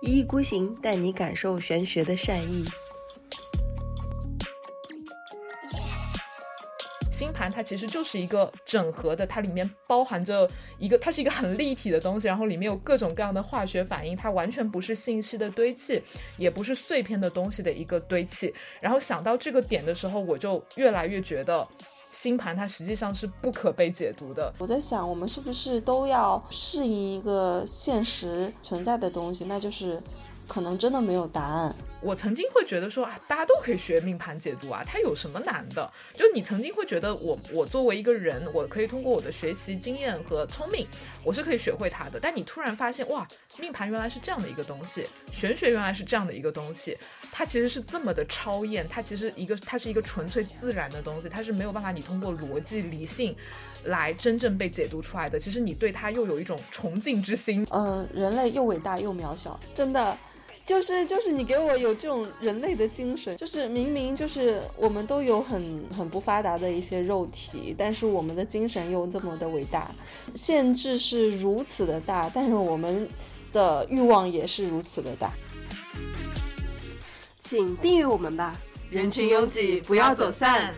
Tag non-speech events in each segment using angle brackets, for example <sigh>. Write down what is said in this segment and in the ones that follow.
一意孤行带你感受玄学的善意。星盘它其实就是一个整合的，它里面包含着一个，它是一个很立体的东西，然后里面有各种各样的化学反应，它完全不是信息的堆砌，也不是碎片的东西的一个堆砌。然后想到这个点的时候，我就越来越觉得星盘它实际上是不可被解读的。我在想，我们是不是都要适应一个现实存在的东西，那就是可能真的没有答案。我曾经会觉得说啊，大家都可以学命盘解读啊，它有什么难的？就你曾经会觉得我我作为一个人，我可以通过我的学习经验和聪明，我是可以学会它的。但你突然发现哇，命盘原来是这样的一个东西，玄学原来是这样的一个东西，它其实是这么的超验，它其实一个它是一个纯粹自然的东西，它是没有办法你通过逻辑理性来真正被解读出来的。其实你对它又有一种崇敬之心。嗯，人类又伟大又渺小，真的。就是就是你给我有这种人类的精神，就是明明就是我们都有很很不发达的一些肉体，但是我们的精神又这么的伟大，限制是如此的大，但是我们的欲望也是如此的大。请订阅我们吧，人群拥挤，不要走散。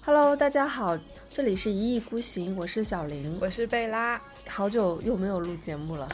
Hello，大家好，这里是一意孤行，我是小林，我是贝拉。好久又没有录节目了，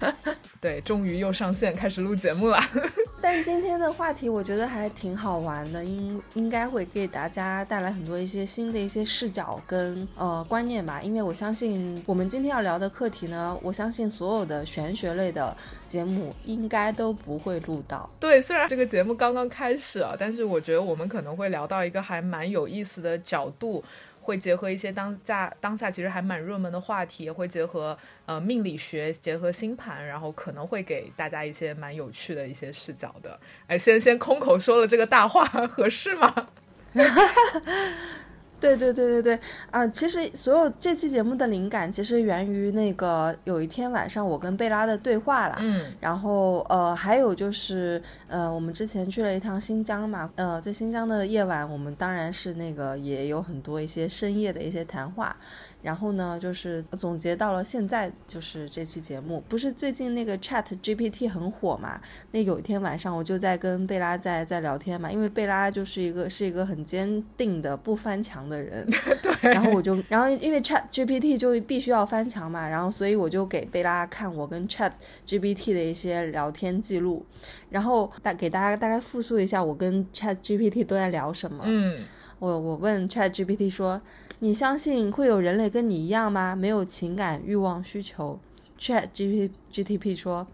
<laughs> 对，终于又上线开始录节目了。<laughs> 但今天的话题我觉得还挺好玩的，应应该会给大家带来很多一些新的一些视角跟呃观念吧。因为我相信我们今天要聊的课题呢，我相信所有的玄学类的节目应该都不会录到。对，虽然这个节目刚刚开始啊，但是我觉得我们可能会聊到一个还蛮有意思的角度。会结合一些当下当下其实还蛮热门的话题，会结合呃命理学，结合星盘，然后可能会给大家一些蛮有趣的一些视角的。哎，先先空口说了这个大话，<laughs> 合适吗？<laughs> 对对对对对啊！其实所有这期节目的灵感，其实源于那个有一天晚上我跟贝拉的对话啦。嗯，然后呃，还有就是呃，我们之前去了一趟新疆嘛，呃，在新疆的夜晚，我们当然是那个也有很多一些深夜的一些谈话。然后呢，就是总结到了现在，就是这期节目，不是最近那个 Chat GPT 很火嘛？那有一天晚上，我就在跟贝拉在在聊天嘛，因为贝拉就是一个是一个很坚定的不翻墙的人，<laughs> 对。然后我就，然后因为 Chat GPT 就必须要翻墙嘛，然后所以我就给贝拉看我跟 Chat GPT 的一些聊天记录，然后大给大家大概复述一下我跟 Chat GPT 都在聊什么。嗯，我我问 Chat GPT 说。你相信会有人类跟你一样吗？没有情感、欲望、需求？Chat G P G T P 说，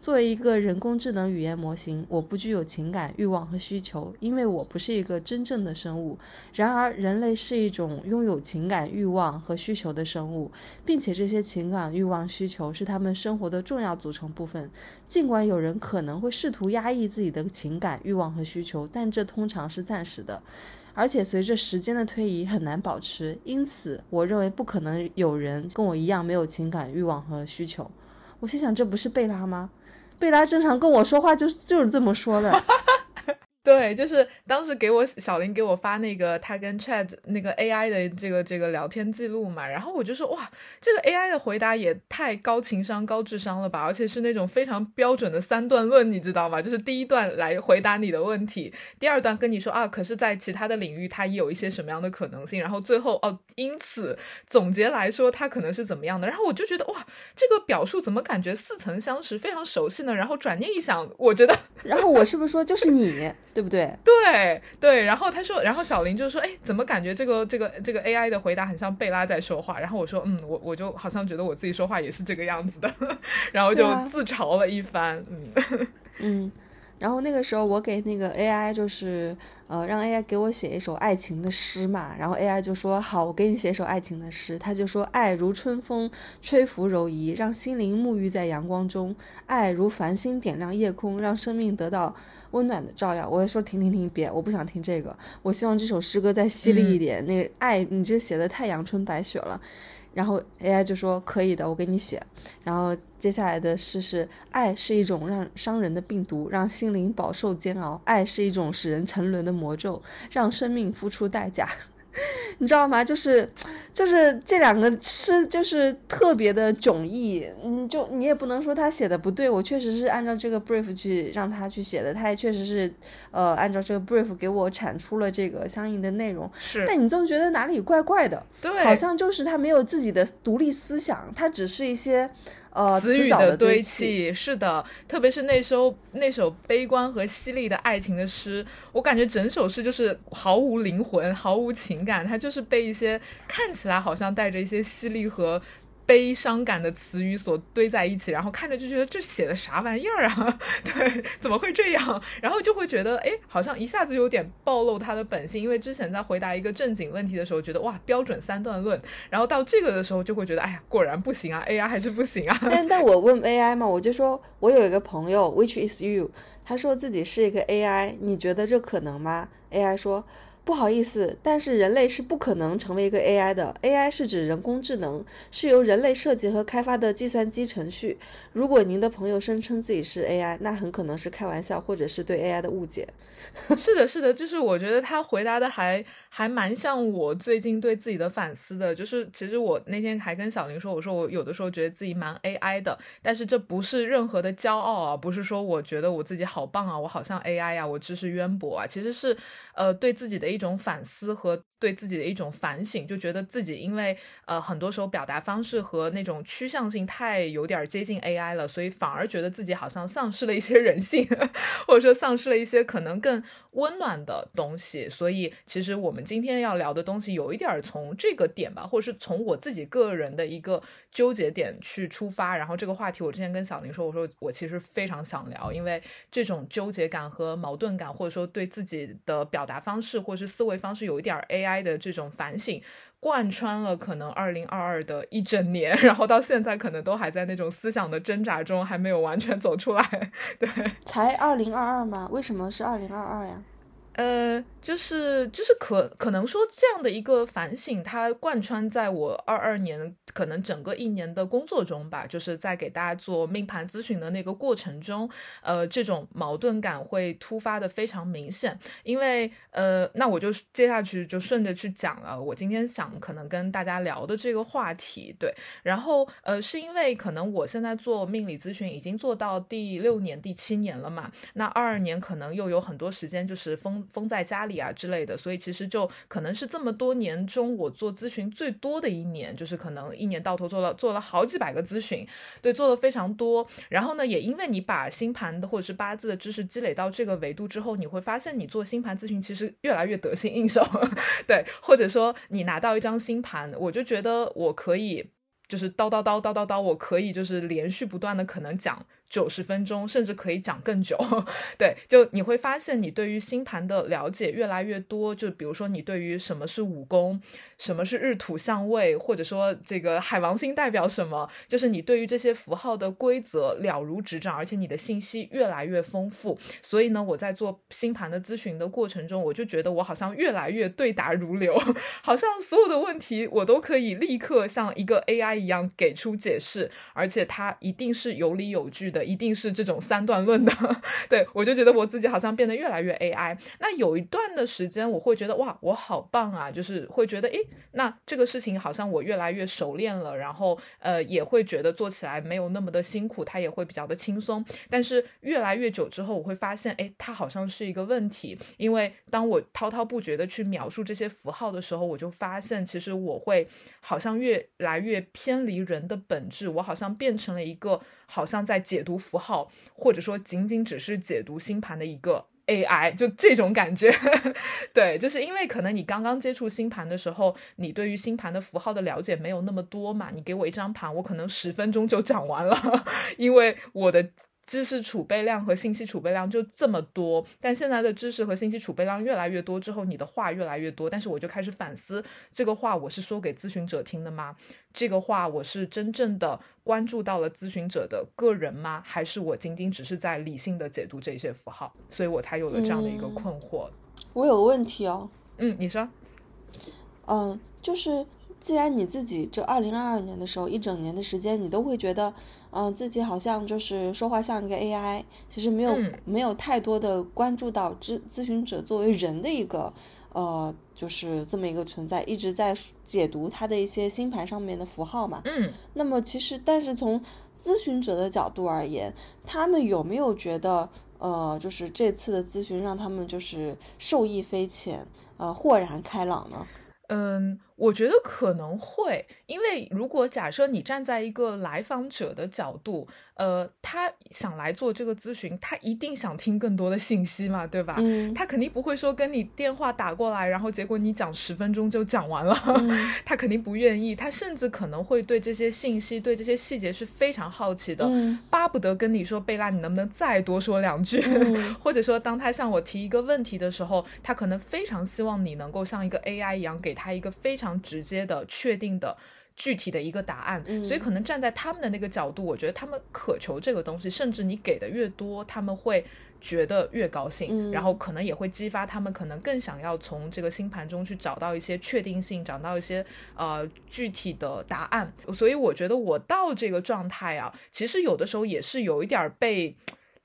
作为一个人工智能语言模型，我不具有情感、欲望和需求，因为我不是一个真正的生物。然而，人类是一种拥有情感、欲望和需求的生物，并且这些情感、欲望、需求是他们生活的重要组成部分。尽管有人可能会试图压抑自己的情感、欲望和需求，但这通常是暂时的。而且随着时间的推移很难保持，因此我认为不可能有人跟我一样没有情感、欲望和需求。我心想，这不是贝拉吗？贝拉正常跟我说话就是就是这么说的。对，就是当时给我小林给我发那个他跟 Chat 那个 AI 的这个这个聊天记录嘛，然后我就说哇，这个 AI 的回答也太高情商、高智商了吧，而且是那种非常标准的三段论，你知道吗？就是第一段来回答你的问题，第二段跟你说啊，可是在其他的领域它也有一些什么样的可能性，然后最后哦，因此总结来说它可能是怎么样的，然后我就觉得哇，这个表述怎么感觉似曾相识，非常熟悉呢？然后转念一想，我觉得，然后我是不是说就是你？对不对？对对，然后他说，然后小林就说，哎，怎么感觉这个这个这个 AI 的回答很像贝拉在说话？然后我说，嗯，我我就好像觉得我自己说话也是这个样子的，<laughs> 然后就自嘲了一番，嗯嗯。然后那个时候，我给那个 AI 就是，呃，让 AI 给我写一首爱情的诗嘛。然后 AI 就说：“好，我给你写一首爱情的诗。”他就说：“爱如春风吹拂柔仪，让心灵沐浴在阳光中；爱如繁星点亮夜空，让生命得到温暖的照耀。”我说：“停停停，别，我不想听这个。我希望这首诗歌再犀利一点。那个爱，你这写的太阳春白雪了。”然后 AI 就说可以的，我给你写。然后接下来的诗是：爱是一种让伤人的病毒，让心灵饱受煎熬；爱是一种使人沉沦的魔咒，让生命付出代价。<laughs> 你知道吗？就是，就是这两个诗就是特别的迥异，嗯，就你也不能说他写的不对，我确实是按照这个 brief 去让他去写的，他也确实是呃按照这个 brief 给我产出了这个相应的内容，是，但你总觉得哪里怪怪的，对，好像就是他没有自己的独立思想，他只是一些。呃，词语的堆砌是的，特别是那首那首悲观和犀利的爱情的诗，我感觉整首诗就是毫无灵魂、毫无情感，它就是被一些看起来好像带着一些犀利和。悲伤感的词语所堆在一起，然后看着就觉得这写的啥玩意儿啊？<laughs> 对，怎么会这样？然后就会觉得，哎，好像一下子有点暴露他的本性。因为之前在回答一个正经问题的时候，觉得哇，标准三段论。然后到这个的时候，就会觉得，哎呀，果然不行啊，AI 还是不行啊。<laughs> 但但我问 AI 嘛，我就说我有一个朋友，Which is you？他说自己是一个 AI，你觉得这可能吗？AI 说。不好意思，但是人类是不可能成为一个 AI 的。AI 是指人工智能，是由人类设计和开发的计算机程序。如果您的朋友声称自己是 AI，那很可能是开玩笑，或者是对 AI 的误解。<laughs> 是的，是的，就是我觉得他回答的还还蛮像我最近对自己的反思的。就是其实我那天还跟小林说，我说我有的时候觉得自己蛮 AI 的，但是这不是任何的骄傲啊，不是说我觉得我自己好棒啊，我好像 AI 呀，我知识渊博啊，其实是呃对自己的一。一种反思和对自己的一种反省，就觉得自己因为呃很多时候表达方式和那种趋向性太有点接近 AI 了，所以反而觉得自己好像丧失了一些人性，<laughs> 或者说丧失了一些可能更温暖的东西。所以其实我们今天要聊的东西有一点从这个点吧，或者是从我自己个人的一个纠结点去出发。然后这个话题我之前跟小林说，我说我其实非常想聊，因为这种纠结感和矛盾感，或者说对自己的表达方式，或者是思维方式有一点 AI 的这种反省，贯穿了可能二零二二的一整年，<laughs> 然后到现在可能都还在那种思想的挣扎中，还没有完全走出来。<laughs> 对，才二零二二吗？为什么是二零二二呀？呃。就是就是可可能说这样的一个反省，它贯穿在我二二年可能整个一年的工作中吧，就是在给大家做命盘咨询的那个过程中，呃，这种矛盾感会突发的非常明显。因为呃，那我就接下去就顺着去讲了，我今天想可能跟大家聊的这个话题，对。然后呃，是因为可能我现在做命理咨询已经做到第六年、第七年了嘛，那二二年可能又有很多时间就是封封在家里。啊之类的，所以其实就可能是这么多年中我做咨询最多的一年，就是可能一年到头做了做了好几百个咨询，对，做了非常多。然后呢，也因为你把星盘的或者是八字的知识积累到这个维度之后，你会发现你做星盘咨询其实越来越得心应手，<laughs> 对，或者说你拿到一张星盘，我就觉得我可以就是叨叨叨叨叨叨，我可以就是连续不断的可能讲。九十分钟，甚至可以讲更久。<laughs> 对，就你会发现，你对于星盘的了解越来越多。就比如说，你对于什么是五宫，什么是日土相位，或者说这个海王星代表什么，就是你对于这些符号的规则了如指掌，而且你的信息越来越丰富。所以呢，我在做星盘的咨询的过程中，我就觉得我好像越来越对答如流，<laughs> 好像所有的问题我都可以立刻像一个 AI 一样给出解释，而且它一定是有理有据的。的一定是这种三段论的，<laughs> 对我就觉得我自己好像变得越来越 AI。那有一段的时间，我会觉得哇，我好棒啊，就是会觉得诶，那这个事情好像我越来越熟练了，然后呃，也会觉得做起来没有那么的辛苦，它也会比较的轻松。但是越来越久之后，我会发现，诶，它好像是一个问题，因为当我滔滔不绝的去描述这些符号的时候，我就发现其实我会好像越来越偏离人的本质，我好像变成了一个好像在解。读符号，或者说仅仅只是解读星盘的一个 AI，就这种感觉。<laughs> 对，就是因为可能你刚刚接触星盘的时候，你对于星盘的符号的了解没有那么多嘛，你给我一张盘，我可能十分钟就讲完了，<laughs> 因为我的。知识储备量和信息储备量就这么多，但现在的知识和信息储备量越来越多之后，你的话越来越多，但是我就开始反思，这个话我是说给咨询者听的吗？这个话我是真正的关注到了咨询者的个人吗？还是我仅仅只是在理性的解读这些符号？所以我才有了这样的一个困惑。我有个问题哦，嗯，你说，嗯，就是。既然你自己这二零二二年的时候一整年的时间，你都会觉得，嗯，自己好像就是说话像一个 AI，其实没有没有太多的关注到咨咨询者作为人的一个呃就是这么一个存在，一直在解读他的一些星盘上面的符号嘛。嗯，那么其实，但是从咨询者的角度而言，他们有没有觉得，呃，就是这次的咨询让他们就是受益匪浅，呃，豁然开朗呢？嗯。我觉得可能会，因为如果假设你站在一个来访者的角度，呃，他想来做这个咨询，他一定想听更多的信息嘛，对吧？嗯，他肯定不会说跟你电话打过来，然后结果你讲十分钟就讲完了，<laughs> 他肯定不愿意，他甚至可能会对这些信息、对这些细节是非常好奇的，巴不得跟你说贝拉，你能不能再多说两句？<laughs> 或者说，当他向我提一个问题的时候，他可能非常希望你能够像一个 AI 一样，给他一个非常。常直接的、确定的、具体的一个答案，所以可能站在他们的那个角度，我觉得他们渴求这个东西，甚至你给的越多，他们会觉得越高兴，然后可能也会激发他们可能更想要从这个星盘中去找到一些确定性，找到一些呃具体的答案。所以我觉得我到这个状态啊，其实有的时候也是有一点被。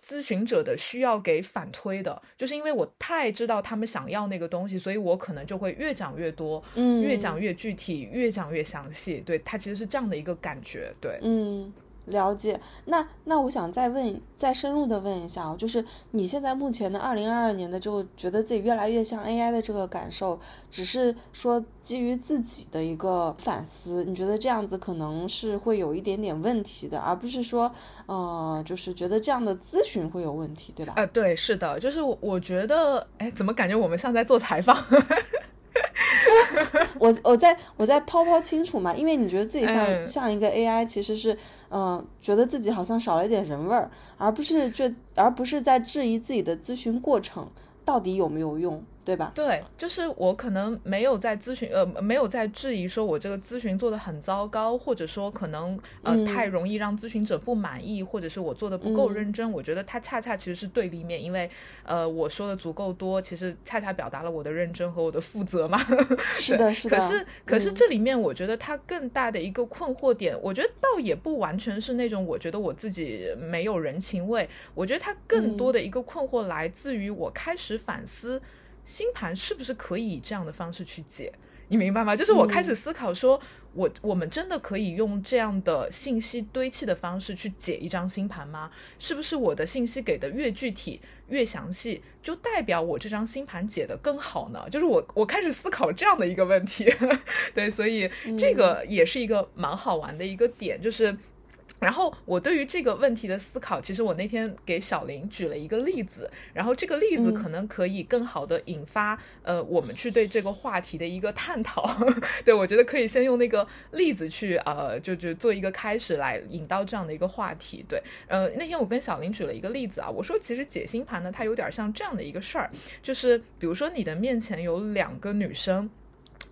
咨询者的需要给反推的，就是因为我太知道他们想要那个东西，所以我可能就会越讲越多，嗯，越讲越具体，越讲越详细。对他其实是这样的一个感觉，对，嗯。了解，那那我想再问，再深入的问一下啊，就是你现在目前的二零二二年的这个，觉得自己越来越像 AI 的这个感受，只是说基于自己的一个反思，你觉得这样子可能是会有一点点问题的，而不是说，呃，就是觉得这样的咨询会有问题，对吧？呃，对，是的，就是我觉得，哎，怎么感觉我们像在做采访？<laughs> <laughs> 我我在我在抛抛清楚嘛，因为你觉得自己像像一个 AI，其实是嗯，觉得自己好像少了一点人味儿，而不是就而不是在质疑自己的咨询过程到底有没有用。对吧？对，就是我可能没有在咨询，呃，没有在质疑说我这个咨询做的很糟糕，或者说可能呃太容易让咨询者不满意，或者是我做的不够认真。我觉得它恰恰其实是对立面，因为呃我说的足够多，其实恰恰表达了我的认真和我的负责嘛。<laughs> 是的，<laughs> 是的。可是可是这里面我觉得它更大的一个困惑点，我觉得倒也不完全是那种我觉得我自己没有人情味，我觉得它更多的一个困惑来自于我开始反思。星盘是不是可以以这样的方式去解？你明白吗？就是我开始思考，说我我们真的可以用这样的信息堆砌的方式去解一张星盘吗？是不是我的信息给的越具体、越详细，就代表我这张星盘解的更好呢？就是我我开始思考这样的一个问题。<laughs> 对，所以这个也是一个蛮好玩的一个点，就是。然后我对于这个问题的思考，其实我那天给小林举了一个例子，然后这个例子可能可以更好的引发呃我们去对这个话题的一个探讨。<laughs> 对我觉得可以先用那个例子去呃就就做一个开始来引到这样的一个话题。对，呃那天我跟小林举了一个例子啊，我说其实解星盘呢，它有点像这样的一个事儿，就是比如说你的面前有两个女生。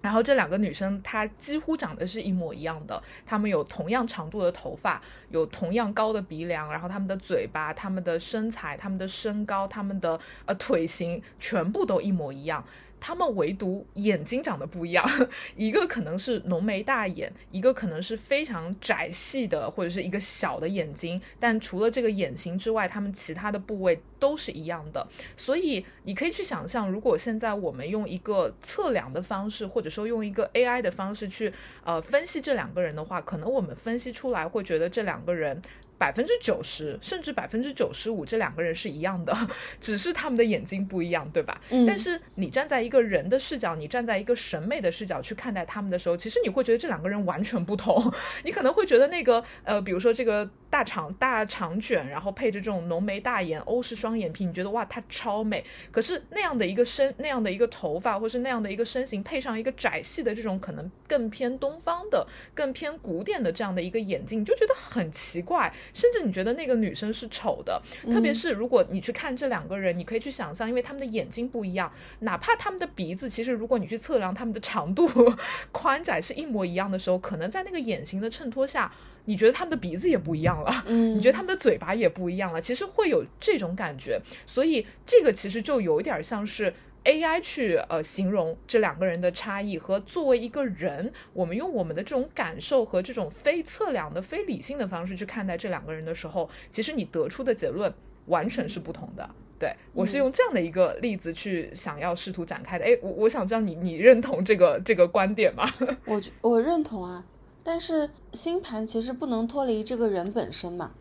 然后这两个女生，她几乎长得是一模一样的，她们有同样长度的头发，有同样高的鼻梁，然后她们的嘴巴、她们的身材、她们的身高、她们的呃腿型，全部都一模一样。他们唯独眼睛长得不一样，<laughs> 一个可能是浓眉大眼，一个可能是非常窄细的，或者是一个小的眼睛。但除了这个眼型之外，他们其他的部位都是一样的。所以你可以去想象，如果现在我们用一个测量的方式，或者说用一个 AI 的方式去呃分析这两个人的话，可能我们分析出来会觉得这两个人。百分之九十甚至百分之九十五，这两个人是一样的，<laughs> 只是他们的眼睛不一样，对吧？嗯。但是你站在一个人的视角，你站在一个审美的视角去看待他们的时候，其实你会觉得这两个人完全不同。<laughs> 你可能会觉得那个呃，比如说这个大长大长卷，然后配着这种浓眉大眼、欧式双眼皮，你觉得哇，她超美。可是那样的一个身、那样的一个头发，或是那样的一个身形，配上一个窄细的这种可能更偏东方的、更偏古典的这样的一个眼镜，你就觉得很奇怪。甚至你觉得那个女生是丑的，特别是如果你去看这两个人，你可以去想象，因为他们的眼睛不一样，哪怕他们的鼻子，其实如果你去测量他们的长度、<laughs> 宽窄是一模一样的时候，可能在那个眼型的衬托下，你觉得他们的鼻子也不一样了，你觉得他们的嘴巴也不一样了，其实会有这种感觉。所以这个其实就有点像是。AI 去呃形容这两个人的差异，和作为一个人，我们用我们的这种感受和这种非测量的、非理性的方式去看待这两个人的时候，其实你得出的结论完全是不同的。对我是用这样的一个例子去想要试图展开的。哎，我我想知道你你认同这个这个观点吗？<laughs> 我我认同啊，但是星盘其实不能脱离这个人本身嘛，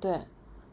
对。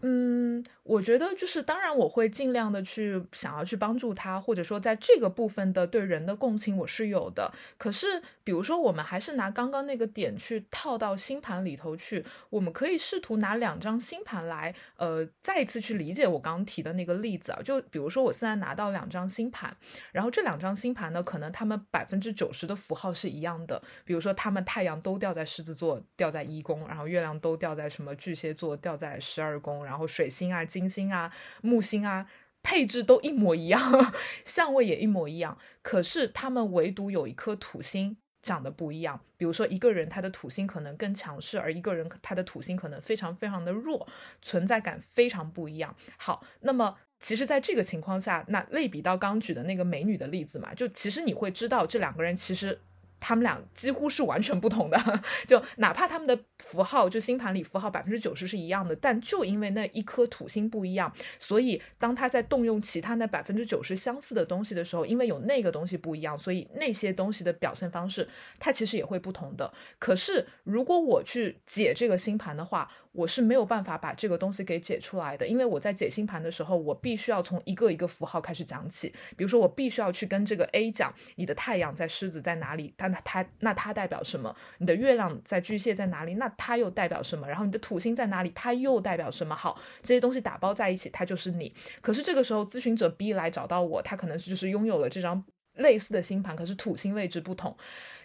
嗯，我觉得就是，当然我会尽量的去想要去帮助他，或者说在这个部分的对人的共情我是有的。可是，比如说我们还是拿刚刚那个点去套到星盘里头去，我们可以试图拿两张星盘来，呃，再一次去理解我刚刚提的那个例子啊。就比如说我现在拿到两张星盘，然后这两张星盘呢，可能他们百分之九十的符号是一样的。比如说他们太阳都掉在狮子座，掉在一宫，然后月亮都掉在什么巨蟹座，掉在十二宫。然后水星啊、金金星啊、木星啊，配置都一模一样，<laughs> 相位也一模一样。可是他们唯独有一颗土星长得不一样。比如说一个人他的土星可能更强势，而一个人他的土星可能非常非常的弱，存在感非常不一样。好，那么其实在这个情况下，那类比到刚举的那个美女的例子嘛，就其实你会知道这两个人其实。他们俩几乎是完全不同的，<laughs> 就哪怕他们的符号，就星盘里符号百分之九十是一样的，但就因为那一颗土星不一样，所以当他在动用其他那百分之九十相似的东西的时候，因为有那个东西不一样，所以那些东西的表现方式，它其实也会不同的。可是如果我去解这个星盘的话，我是没有办法把这个东西给解出来的，因为我在解星盘的时候，我必须要从一个一个符号开始讲起。比如说，我必须要去跟这个 A 讲，你的太阳在狮子在哪里？它它那它代表什么？你的月亮在巨蟹在哪里？那它又代表什么？然后你的土星在哪里？它又代表什么？好，这些东西打包在一起，它就是你。可是这个时候，咨询者 B 来找到我，他可能就是拥有了这张类似的星盘，可是土星位置不同。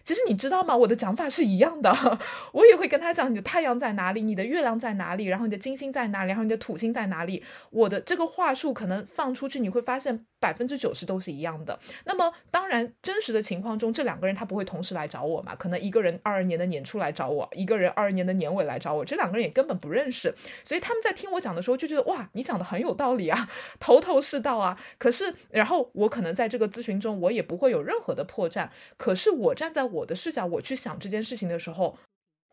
其实你知道吗？我的讲法是一样的，<laughs> 我也会跟他讲你的太阳在哪里，你的月亮在哪里，然后你的金星在哪里，然后你的土星在哪里。我的这个话术可能放出去，你会发现百分之九十都是一样的。那么当然，真实的情况中，这两个人他不会同时来找我嘛？可能一个人二二年的年初来找我，一个人二二年的年尾来找我，这两个人也根本不认识。所以他们在听我讲的时候就觉得哇，你讲的很有道理啊，<laughs> 头头是道啊。可是，然后我可能在这个咨询中，我也不会有任何的破绽。可是我站在我的视角，我去想这件事情的时候。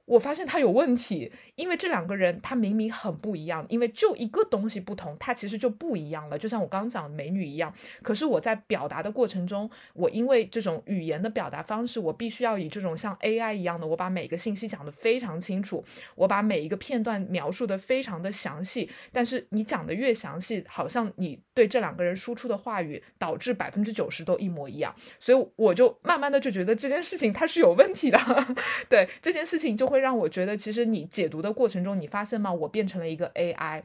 我发现他有问题，因为这两个人他明明很不一样，因为就一个东西不同，他其实就不一样了。就像我刚讲美女一样，可是我在表达的过程中，我因为这种语言的表达方式，我必须要以这种像 AI 一样的，我把每个信息讲得非常清楚，我把每一个片段描述的非常的详细。但是你讲的越详细，好像你对这两个人输出的话语，导致百分之九十都一模一样。所以我就慢慢的就觉得这件事情它是有问题的，<laughs> 对这件事情就会。让我觉得，其实你解读的过程中，你发现吗？我变成了一个 AI。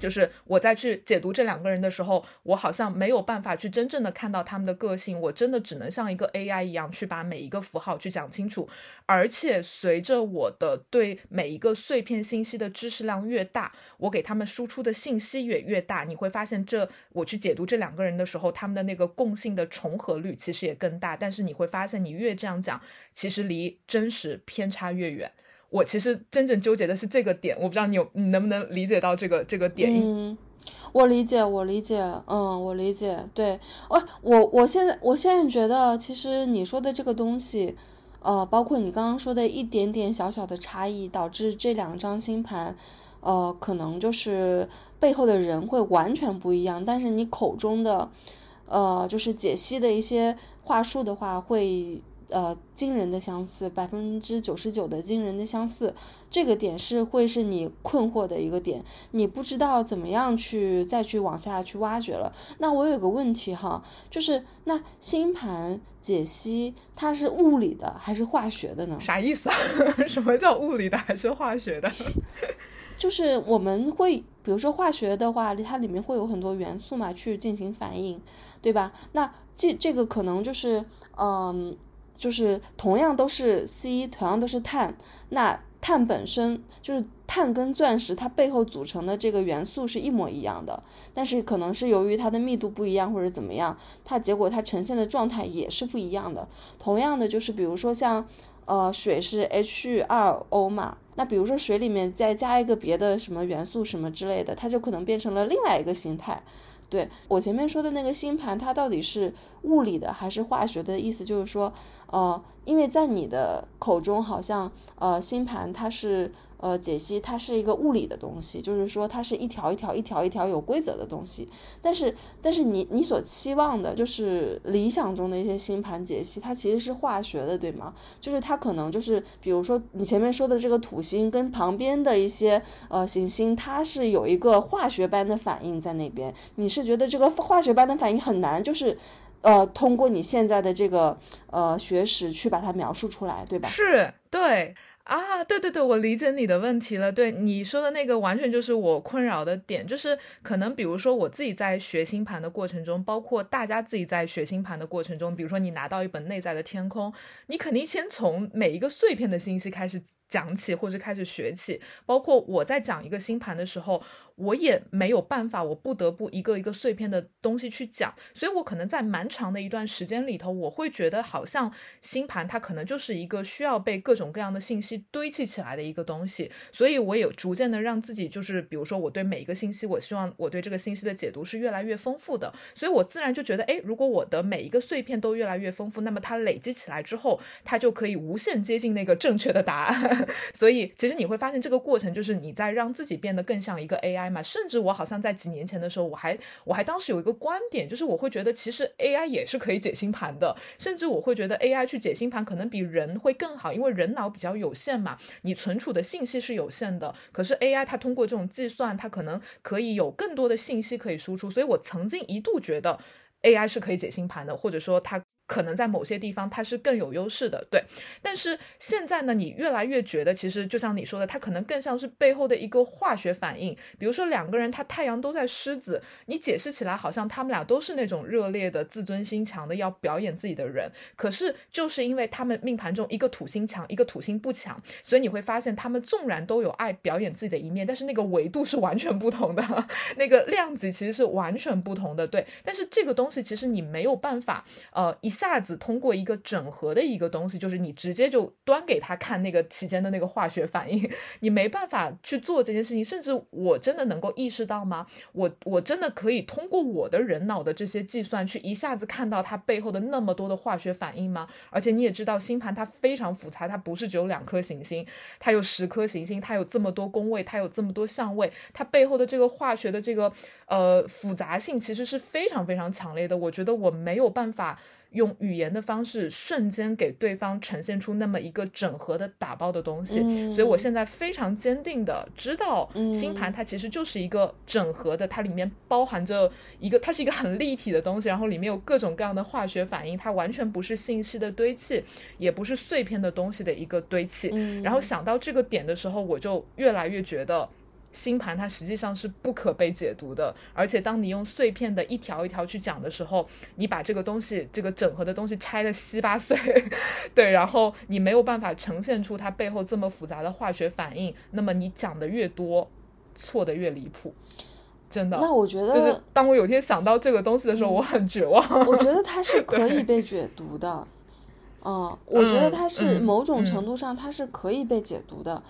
就是我在去解读这两个人的时候，我好像没有办法去真正的看到他们的个性，我真的只能像一个 AI 一样去把每一个符号去讲清楚。而且随着我的对每一个碎片信息的知识量越大，我给他们输出的信息也越大，你会发现这我去解读这两个人的时候，他们的那个共性的重合率其实也更大。但是你会发现，你越这样讲，其实离真实偏差越远。我其实真正纠结的是这个点，我不知道你有你能不能理解到这个这个点。嗯，我理解，我理解，嗯，我理解。对，我我我现在我现在觉得，其实你说的这个东西，呃，包括你刚刚说的一点点小小的差异，导致这两张星盘，呃，可能就是背后的人会完全不一样。但是你口中的，呃，就是解析的一些话术的话，会。呃，惊人的相似，百分之九十九的惊人的相似，这个点是会是你困惑的一个点，你不知道怎么样去再去往下去挖掘了。那我有个问题哈，就是那星盘解析它是物理的还是化学的呢？啥意思啊？<laughs> 什么叫物理的还是化学的？<laughs> 就是我们会，比如说化学的话，它里面会有很多元素嘛，去进行反应，对吧？那这这个可能就是，嗯。就是同样都是 C，同样都是碳，那碳本身就是碳跟钻石，它背后组成的这个元素是一模一样的，但是可能是由于它的密度不一样或者怎么样，它结果它呈现的状态也是不一样的。同样的，就是比如说像呃水是 H2O 嘛，那比如说水里面再加一个别的什么元素什么之类的，它就可能变成了另外一个形态。对我前面说的那个星盘，它到底是物理的还是化学的？意思就是说，呃，因为在你的口中，好像呃星盘它是呃解析它是一个物理的东西，就是说它是一条一条一条一条有规则的东西。但是但是你你所期望的就是理想中的一些星盘解析，它其实是化学的，对吗？就是它可能就是比如说你前面说的这个土星跟旁边的一些呃行星，它是有一个化学般的反应在那边。你是觉得这个化学般的反应很难，就是呃通过你现在的这个呃学识去把它描述出来，对吧？是对。啊，对对对，我理解你的问题了。对你说的那个，完全就是我困扰的点，就是可能比如说我自己在学星盘的过程中，包括大家自己在学星盘的过程中，比如说你拿到一本内在的天空，你肯定先从每一个碎片的信息开始讲起，或者开始学起。包括我在讲一个星盘的时候。我也没有办法，我不得不一个一个碎片的东西去讲，所以我可能在蛮长的一段时间里头，我会觉得好像星盘它可能就是一个需要被各种各样的信息堆砌起来的一个东西，所以我也逐渐的让自己就是，比如说我对每一个信息，我希望我对这个信息的解读是越来越丰富的，所以我自然就觉得，哎，如果我的每一个碎片都越来越丰富，那么它累积起来之后，它就可以无限接近那个正确的答案。所以其实你会发现这个过程就是你在让自己变得更像一个 AI 嘛。甚至我好像在几年前的时候，我还我还当时有一个观点，就是我会觉得其实 AI 也是可以解星盘的，甚至我会觉得 AI 去解星盘可能比人会更好，因为人脑比较有限嘛，你存储的信息是有限的，可是 AI 它通过这种计算，它可能可以有更多的信息可以输出，所以我曾经一度觉得 AI 是可以解星盘的，或者说它。可能在某些地方它是更有优势的，对。但是现在呢，你越来越觉得，其实就像你说的，它可能更像是背后的一个化学反应。比如说两个人，他太阳都在狮子，你解释起来好像他们俩都是那种热烈的、自尊心强的要表演自己的人。可是就是因为他们命盘中一个土星强，一个土星不强，所以你会发现他们纵然都有爱表演自己的一面，但是那个维度是完全不同的，那个量级其实是完全不同的。对。但是这个东西其实你没有办法，呃，一。一下子通过一个整合的一个东西，就是你直接就端给他看那个期间的那个化学反应，<laughs> 你没办法去做这件事情。甚至我真的能够意识到吗？我我真的可以通过我的人脑的这些计算，去一下子看到它背后的那么多的化学反应吗？而且你也知道，星盘它非常复杂，它不是只有两颗行星，它有十颗行星，它有这么多宫位，它有这么多相位，它背后的这个化学的这个呃复杂性其实是非常非常强烈的。我觉得我没有办法。用语言的方式瞬间给对方呈现出那么一个整合的打包的东西，所以我现在非常坚定的知道，星盘它其实就是一个整合的，它里面包含着一个，它是一个很立体的东西，然后里面有各种各样的化学反应，它完全不是信息的堆砌，也不是碎片的东西的一个堆砌。然后想到这个点的时候，我就越来越觉得。星盘它实际上是不可被解读的，而且当你用碎片的一条一条去讲的时候，你把这个东西这个整合的东西拆的稀巴碎，<laughs> 对，然后你没有办法呈现出它背后这么复杂的化学反应，那么你讲的越多，错的越离谱，真的。那我觉得，就是当我有天想到这个东西的时候，我很绝望。我觉得它是 <laughs> 可以被解读的，嗯，我觉得它是某种程度上它是可以被解读的。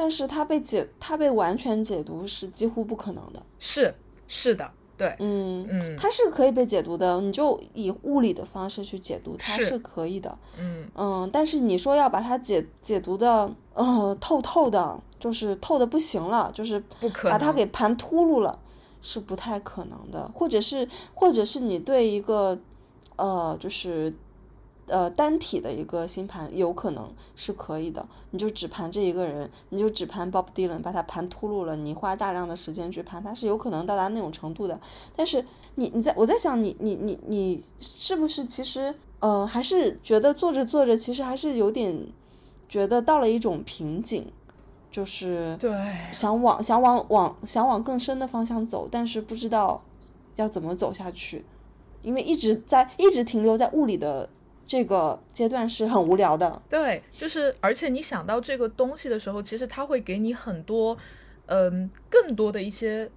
但是它被解，它被完全解读是几乎不可能的。是是的，对，嗯嗯，它是可以被解读的，你就以物理的方式去解读，它是可以的。嗯嗯，但是你说要把它解解读的呃透透的，就是透的不行了，就是不可把它给盘秃噜了，是不太可能的。或者是或者是你对一个呃就是。呃，单体的一个星盘有可能是可以的，你就只盘这一个人，你就只盘 Bob Dylan，把他盘秃噜了，你花大量的时间去盘，他是有可能到达那种程度的。但是你，你在我在想，你你你你是不是其实呃，还是觉得做着做着，其实还是有点觉得到了一种瓶颈，就是对想往想往往想往更深的方向走，但是不知道要怎么走下去，因为一直在一直停留在物理的。这个阶段是很无聊的，对，就是而且你想到这个东西的时候，其实它会给你很多，嗯，更多的一些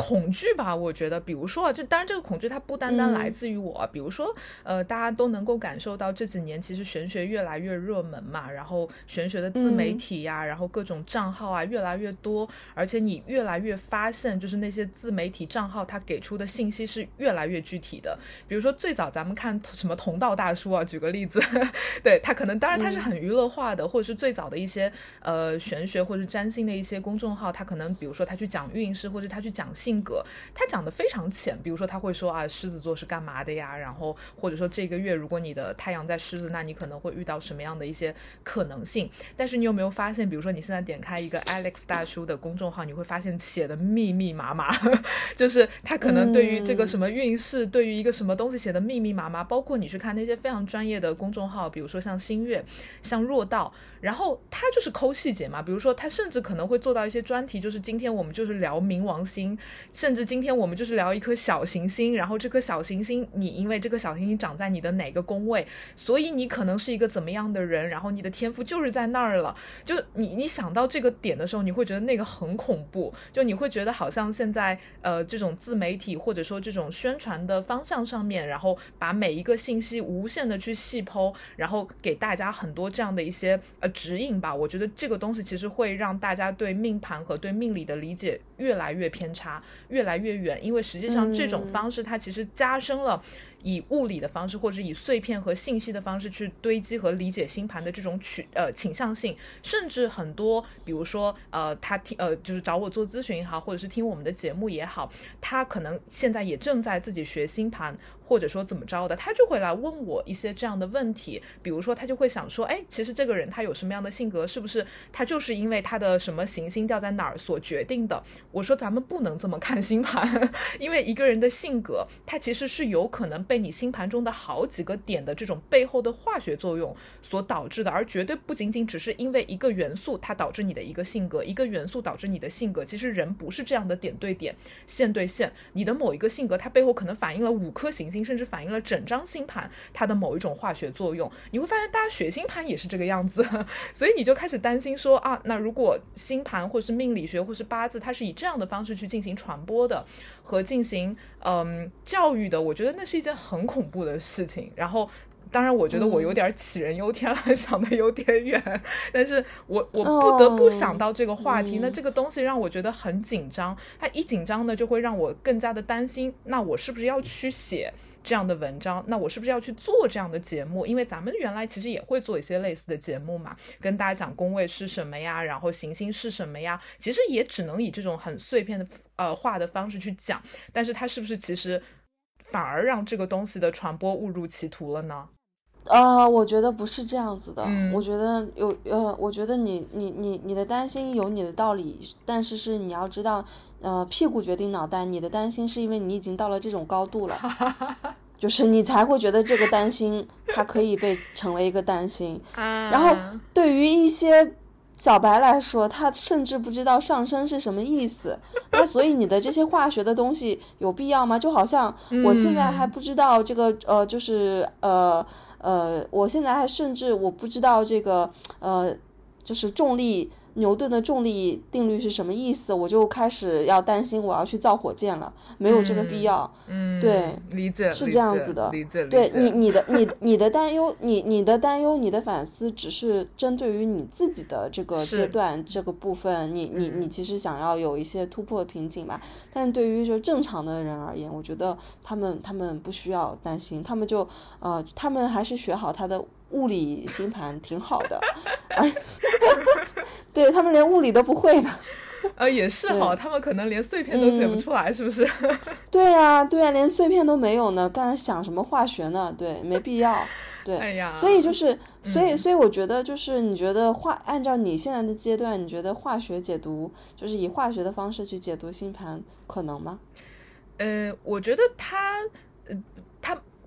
恐惧吧，我觉得，比如说啊，就当然这个恐惧它不单单来自于我，比如说，呃，大家都能够感受到这几年其实玄学越来越热门嘛，然后玄学的自媒体呀，然后各种账号啊越来越多，而且你越来越发现，就是那些自媒体账号它给出的信息是越来越具体的。比如说最早咱们看什么同道大叔啊，举个例子，<laughs> 对他可能当然他是很娱乐化的，或者是最早的一些呃玄学或者占星的一些公众号，他可能比如说他去讲运势，或者他去讲信。性格，他讲的非常浅，比如说他会说啊，狮子座是干嘛的呀？然后或者说这个月如果你的太阳在狮子，那你可能会遇到什么样的一些可能性？但是你有没有发现，比如说你现在点开一个 Alex 大叔的公众号，你会发现写的密密麻麻，<laughs> 就是他可能对于这个什么运势，对于一个什么东西写的密密麻麻，包括你去看那些非常专业的公众号，比如说像星月、像若道，然后他就是抠细节嘛，比如说他甚至可能会做到一些专题，就是今天我们就是聊冥王星。甚至今天我们就是聊一颗小行星，然后这颗小行星，你因为这颗小行星长在你的哪个宫位，所以你可能是一个怎么样的人，然后你的天赋就是在那儿了。就你你想到这个点的时候，你会觉得那个很恐怖，就你会觉得好像现在呃这种自媒体或者说这种宣传的方向上面，然后把每一个信息无限的去细剖，然后给大家很多这样的一些呃指引吧。我觉得这个东西其实会让大家对命盘和对命理的理解越来越偏差。越来越远，因为实际上这种方式它其实加深了。以物理的方式，或者以碎片和信息的方式去堆积和理解星盘的这种取呃倾向性，甚至很多，比如说呃，他听呃就是找我做咨询也好，或者是听我们的节目也好，他可能现在也正在自己学星盘，或者说怎么着的，他就会来问我一些这样的问题，比如说他就会想说，哎，其实这个人他有什么样的性格，是不是他就是因为他的什么行星掉在哪儿所决定的？我说咱们不能这么看星盘，<laughs> 因为一个人的性格，他其实是有可能。被你星盘中的好几个点的这种背后的化学作用所导致的，而绝对不仅仅只是因为一个元素它导致你的一个性格，一个元素导致你的性格。其实人不是这样的点对点、线对线，你的某一个性格，它背后可能反映了五颗行星，甚至反映了整张星盘它的某一种化学作用。你会发现，大家学星盘也是这个样子，<laughs> 所以你就开始担心说啊，那如果星盘或是命理学或是八字，它是以这样的方式去进行传播的和进行嗯教育的，我觉得那是一件。很恐怖的事情，然后当然，我觉得我有点杞人忧天了，<laughs> 想的有点远，<laughs> 但是我我不得不想到这个话题，那这个东西让我觉得很紧张，它一紧张呢，就会让我更加的担心，那我是不是要去写这样的文章？那我是不是要去做这样的节目？因为咱们原来其实也会做一些类似的节目嘛，跟大家讲宫位是什么呀，然后行星是什么呀，其实也只能以这种很碎片的呃话的方式去讲，但是它是不是其实？反而让这个东西的传播误入歧途了呢？呃，我觉得不是这样子的。我觉得有呃，我觉得你你你你的担心有你的道理，但是是你要知道，呃，屁股决定脑袋。你的担心是因为你已经到了这种高度了，<laughs> 就是你才会觉得这个担心它可以被成为一个担心。<laughs> 然后对于一些。小白来说，他甚至不知道上升是什么意思。那所以你的这些化学的东西有必要吗？就好像我现在还不知道这个，呃，就是呃呃，我现在还甚至我不知道这个，呃，就是重力。牛顿的重力定律是什么意思？我就开始要担心我要去造火箭了，没有这个必要。嗯，对，理解是这样子的。理解，对你，你的，<laughs> 你，你的担忧，你，你的担忧，你的反思，只是针对于你自己的这个阶段这个部分，你，你，你其实想要有一些突破瓶颈吧。但是对于就正常的人而言，我觉得他们，他们不需要担心，他们就，呃，他们还是学好他的物理星盘挺好的。<laughs> <laughs> 对他们连物理都不会呢，<laughs> 呃，也是哈，他们可能连碎片都解不出来，是不是？<laughs> 对呀，对呀，连碎片都没有呢，刚才想什么化学呢？对，没必要。对，哎呀，所以就是，所以，所以我觉得就是，你觉得化按照你现在的阶段，你觉得化学解读就是以化学的方式去解读星盘可能吗？呃，我觉得它，呃，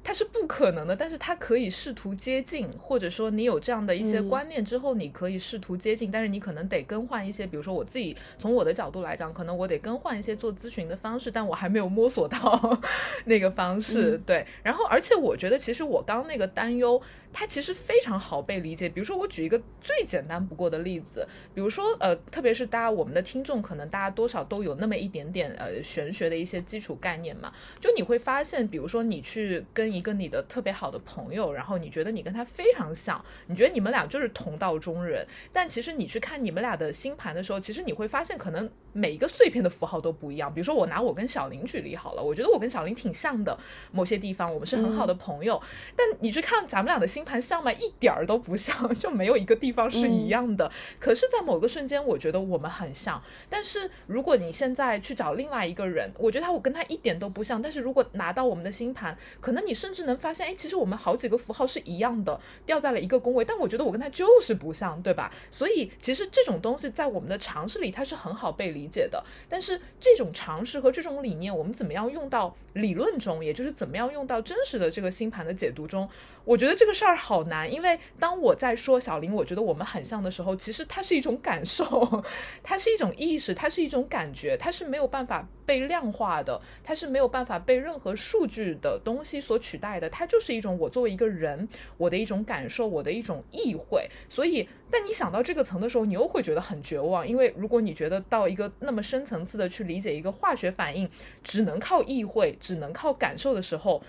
它。是不可能的，但是它可以试图接近，或者说你有这样的一些嗯观念之后，你可以试图接近，但是你可能得更换一些，比如说我自己从我的角度来讲，可能我得更换一些做咨询的方式，但我还没有摸索到那个方式，嗯对。然后，而且我觉得其实我刚刚那个担忧，它其实非常好被理解。比如说，我举一个最简单不过的例子，比如说，呃，特别是大家我们的听众，可能大家多少都有那么一点点呃玄学的一些基础概念嘛。就你会发现，比如说你去跟一个你的特别好的朋友，然后你觉得你跟他非常像，你觉得你们俩就是同道中人，但其实你去看你们俩的星盘的时候，其实你会发现，可能每一个碎片的符号都不一样。比如说，我拿我跟小林举例好了，我觉得我跟小林挺像的，某些地方我们是很好的朋友，但你去看咱们俩的星盘像吗？一点儿都不像，就没有一个地方是一样的。可是，在某个瞬间，我觉得我们很像。但是，如果你现在去找另外一个人，我觉得他我跟他一点都不像。但是如果拿到我们的星盘，可能你甚至能发现，哎，其实我们好几个符号是一样的，掉在了一个宫位。但我觉得我跟他就是不像，对吧？所以，其实这种东西在我们的常识里，它是很好被理理解的。但是，这种常识和这种理念，我们怎么样用到理论中，也就是怎么样用到真实的这个星盘的解读中？我觉得这个事儿好难，因为当我在说小林，我觉得我们很像的时候，其实它是一种感受，<laughs> 它是一种意识，它是一种感觉，它是没有办法被量化的，它是没有办法被任何数据的东西所取代的，它就是一种我作为一个人，我的一种感受，我的一种意会。所以，但你想到这个层的时候，你又会觉得很绝望，因为如果你觉得到一个那么深层次的去理解一个化学反应，只能靠意会，只能靠感受的时候。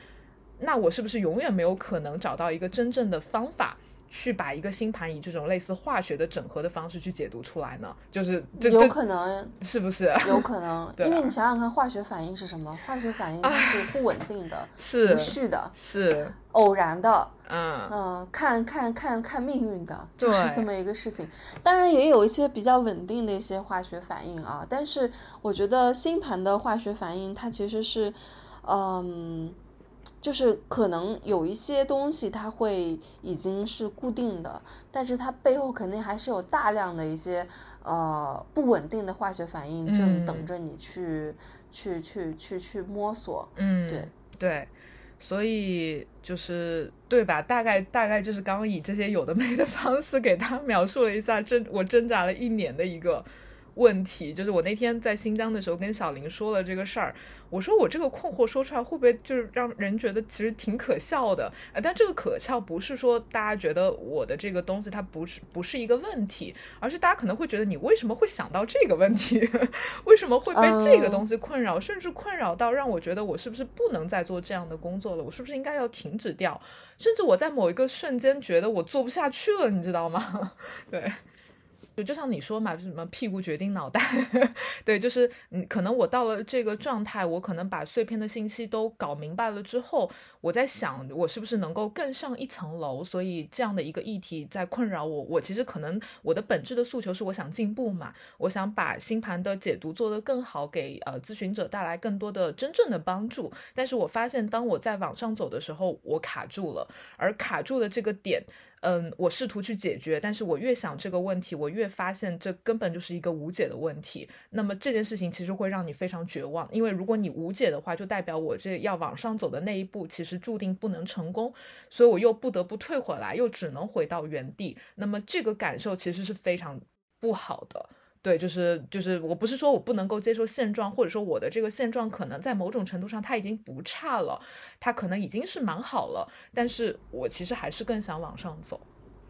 那我是不是永远没有可能找到一个真正的方法，去把一个星盘以这种类似化学的整合的方式去解读出来呢？就是这有可能，是不是？有可能，<laughs> 因为你想想看，化学反应是什么？化学反应它是不稳定的、是无序的、是，偶然的，嗯嗯、看看看看命运的，就是这么一个事情。当然也有一些比较稳定的一些化学反应啊，但是我觉得星盘的化学反应它其实是，嗯。就是可能有一些东西它会已经是固定的，但是它背后肯定还是有大量的一些呃不稳定的化学反应正嗯等着你去、去去去去摸索。嗯，对对。所以就是对吧？大概大概就是刚刚以这些有的没的方式给他描述了一下挣我挣扎了一年的一个问题。就是我那天在新疆的时候跟小林说了这个事儿，我说我这个困惑说出来会不会就是让人觉得其实挺可笑的？呃，但这个可笑不是说大家觉得我的这个东西它不是不是一个问题，而是大家可能会觉得你为什么会想到这个问题？<laughs> 为什么会被这个嗯东西困扰，甚至困扰到让我觉得我是不是不能再做这样的工作了？我是不是应该要停止掉？甚至我在某一个瞬间觉得我做不下去了，你知道吗？<laughs> 对。就就像你说嘛，什么屁股决定脑袋，<laughs> 对，就是嗯，可能我到了这个状态，我可能把碎片的信息都搞明白了之后，我在想，我是不是能够更上一层楼？所以这样的一个议题在困扰我。我其实可能我的本质的诉求是，我想进步嘛，我想把星盘的解读做得更好，给呃咨询者带来更多的真正的帮助。但是我发现，当我在往上走的时候，我卡住了，而卡住的这个点。嗯，我试图去解决，但是我越想这个问题，我越发现这根本就是一个无解的问题。那么这件事情其实会让你非常绝望，因为如果你无解的话，就代表我这要往上走的那一步其实注定不能成功，所以我又不得不退回来，又只能回到原地。那么这个感受其实是非常不好的。对，就是就是，我不是说我不能够接受现状，或者说我的这个现状可能在某种程度上它已经不差了，它可能已经是蛮好了，但是我其实还是更想往上走。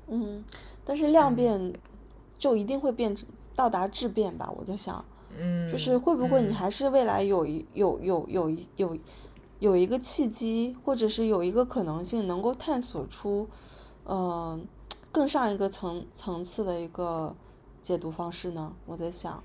嗯，但是量变就一定会变成到达质变吧？我在想，嗯，就是会不会你嗯还是未来有一有有有一有有一个契机，或者是有一个可能性，能够探索出，嗯、更上一个层层次的一个解读方式呢？我在想，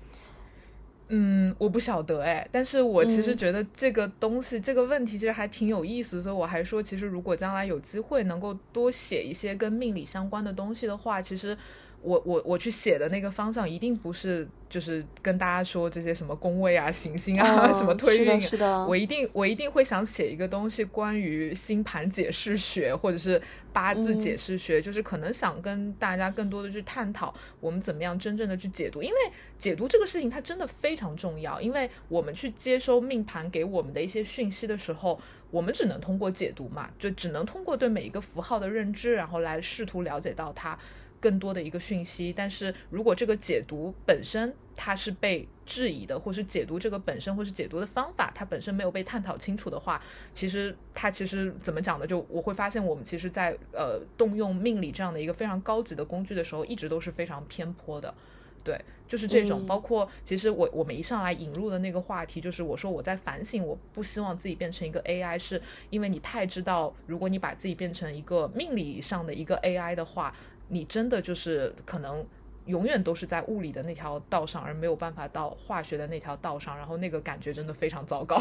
嗯，我不晓得哎，但是我其实嗯觉得这个东西、这个问题其实还挺有意思，所以我还说，其实如果将来有机会能够多写一些跟命理相关的东西的话，其实我我我去写的那个方向一定不是就是跟大家说这些什么宫位啊、<laughs> 行星啊、什么推运，是的，我一定我一定会想写一个东西，关于星盘解释学或者是八字解释学，就是可能想跟大家更多的去探讨我们怎么样真正的去解读，因为解读这个事情它真的非常重要，因为我们去接收命盘给我们的一些讯息的时候，我们只能通过解读嘛，就只能通过对每一个符号的认知，然后来试图了解到它。更多的一个讯息，但是如果这个解读本身它是被质疑的，或是解读这个本身或是解读的方法它本身没有被探讨清楚的话，其实它其实怎么讲呢？就我会发现我们其实，在呃动用命理这样的一个非常高级的工具的时候，一直都是非常偏颇的。对，就是这种。包括其实我我们一上来引入的那个话题，就是我说我在反省，我不希望自己变成一个 AI，是因为你太知道，如果你把自己变成一个命理上的一个 AI 的话。你真的就是可能永远都是在物理的那条道上，而没有办法到化学的那条道上，然后那个感觉真的非常糟糕。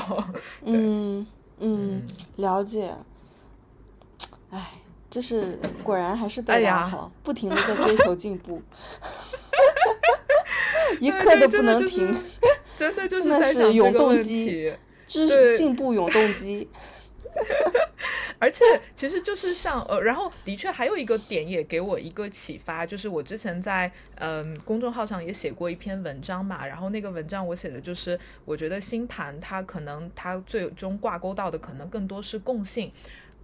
嗯嗯，了解。哎，这是果然还是被拉好，不停的在追求进步，<laughs> 一刻都不能停，真的 <laughs> 就是是永动机，知识进步永动机。<laughs> 而且，其实就是像呃，然后的确还有一个点也给我一个启发，就是我之前在嗯公众号上也写过一篇文章嘛，然后那个文章我写的就是，我觉得星盘它可能它最终挂钩到的可能更多是共性。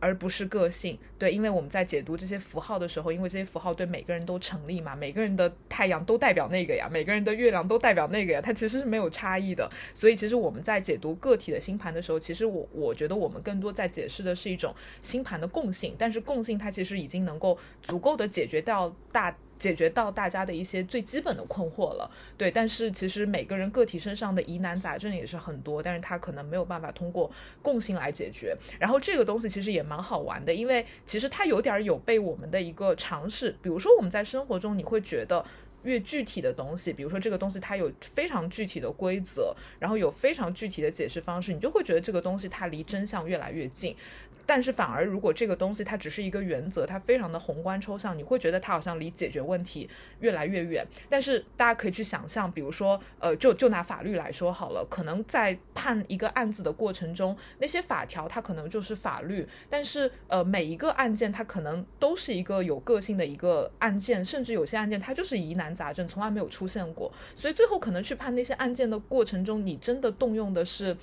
而不是个性，对，因为我们在解读这些符号的时候，因为这些符号对每个人都成立嘛，每个人的太阳都代表那个呀，每个人的月亮都代表那个呀，它其实是没有差异的。所以，其实我们在解读个体的星盘的时候，其实我我觉得我们更多在解释的是一种星盘的共性，但是共性它其实已经能够足够的解决掉大。解决到大家的一些最基本的困惑了，对。但是其实每个人个体身上的疑难杂症也是很多，但是他可能没有办法通过共性来解决。然后这个东西其实也蛮好玩的，因为其实它有点有被我们的一个尝试，比如说我们在生活中，你会觉得越具体的东西，比如说这个东西它有非常具体的规则，然后有非常具体的解释方式，你就会觉得这个东西它离真相越来越近。但是反而，如果这个东西它只是一个原则，它非常的宏观抽象，你会觉得它好像离解决问题越来越远。但是大家可以去想象，比如说，呃，就就拿法律来说好了，可能在判一个案子的过程中，那些法条它可能就是法律，但是呃，每一个案件它可能都是一个有个性的一个案件，甚至有些案件它就是疑难杂症，从来没有出现过。所以最后可能去判那些案件的过程中，你真的动用的是。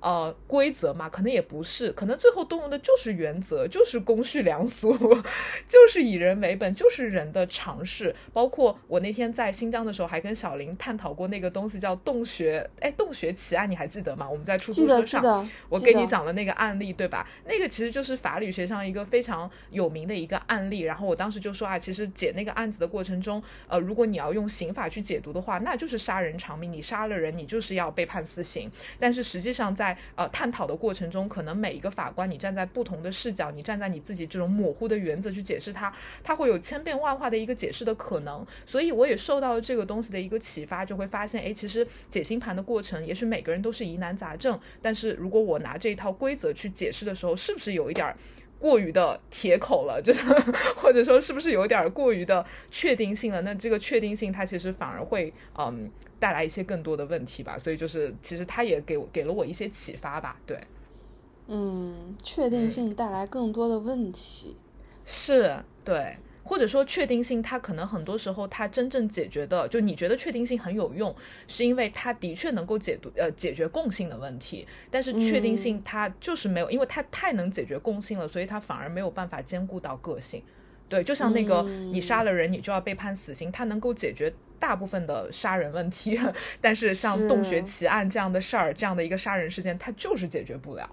呃，规则嘛，可能也不是，可能最后动用的就是原则，<laughs> 就是公序良俗，<laughs> 就是以人为本，就是人的常识。包括我那天在新疆的时候，还跟小林探讨过那个东西，叫洞穴。哎，洞穴奇案，你还记得吗？我们在出租车上，我给你讲了那个案例，对吧？那个其实就是法理学上一个非常有名的一个案例。然后我当时就说啊，其实解那个案子的过程中，呃，如果你要用刑法去解读的话，那就是杀人偿命，你杀了人，你就是要被判死刑。但是实际上在呃，探讨的过程中，可能每一个法官，你站在不同的视角，你站在你自己这种模糊的原则去解释它，它会有千变万化的一个解释的可能。所以我也受到了这个东西的一个启发，就会发现，哎，其实解星盘的过程，也许每个人都是疑难杂症，但是如果我拿这一套规则去解释的时候，是不是有一点儿过于的铁口了？<laughs> 就是或者说，是不是有点过于的确定性了？那这个确定性，它其实反而会，嗯。带来一些更多的问题吧，所以就是其实它也给我给了我一些启发吧，对，嗯，确定性带来更多的问题，是对，或者说确定性，它可能很多时候它真正解决的，就你觉得确定性很有用，是因为它的确能够解读呃解决共性的问题，但是确定性它就是没有，因为它太能解决共性了，所以它反而没有办法兼顾到个性，对，就像那个你杀了人，你就要被判死刑，它能够解决。大部分的杀人问题，<laughs> 但是像洞穴奇案这样的事儿，这样的一个杀人事件，它就是解决不了。